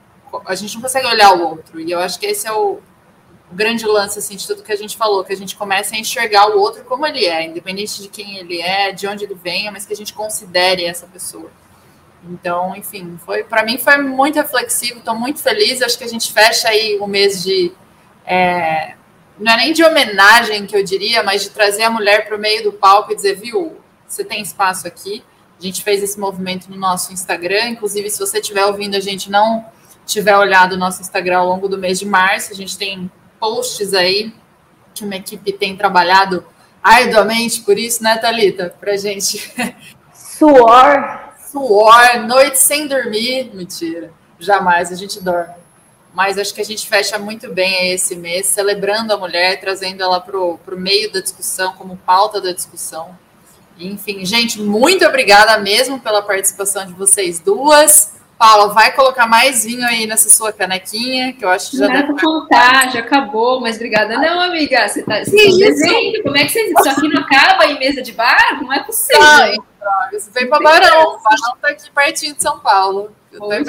A gente não consegue olhar o outro. E eu acho que esse é o, grande lance assim, de tudo que a gente falou, que a gente começa a enxergar o outro como ele é, independente de quem ele é, de onde ele venha, mas que a gente considere essa pessoa. Então, enfim, foi para mim foi muito reflexivo, estou muito feliz. Acho que a gente fecha aí o mês de. É, não é nem de homenagem que eu diria, mas de trazer a mulher para o meio do palco e dizer, viu, você tem espaço aqui. A gente fez esse movimento no nosso Instagram. Inclusive, se você estiver ouvindo a gente não tiver olhado o nosso Instagram ao longo do mês de março, a gente tem posts aí que uma equipe tem trabalhado arduamente por isso, né, Thalita? Pra gente. Suor. Suor, noite sem dormir. Mentira, jamais a gente dorme. Mas acho que a gente fecha muito bem esse mês, celebrando a mulher, trazendo ela para o meio da discussão, como pauta da discussão. Enfim, gente, muito obrigada mesmo pela participação de vocês duas. Paula, vai colocar mais vinho aí nessa sua canequinha, que eu acho que já Não deve... contar, já acabou, mas obrigada. Não, amiga, você tá, você tá desenho, como é que vocês... Isso aqui não acaba em mesa de bar? Não é possível. Ai, droga, você veio para Barão, Barão tá aqui pertinho de São Paulo.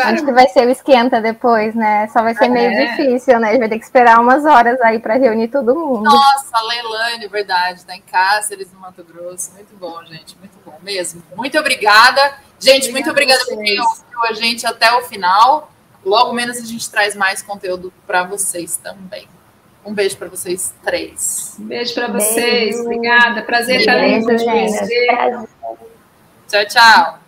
Acho que vai ser o esquenta depois, né? Só vai ser meio é. difícil, né? A gente vai ter que esperar umas horas aí para reunir todo mundo. Nossa, a Leilane, verdade, tá em Cáceres, no Mato Grosso. Muito bom, gente, muito bom mesmo. Muito obrigada. Gente, obrigada muito obrigada por quem ouviu a gente até o final. Logo menos a gente traz mais conteúdo para vocês também. Um beijo para vocês três. Um beijo para vocês. Obrigada. Prazer estar com vocês. Tchau, tchau.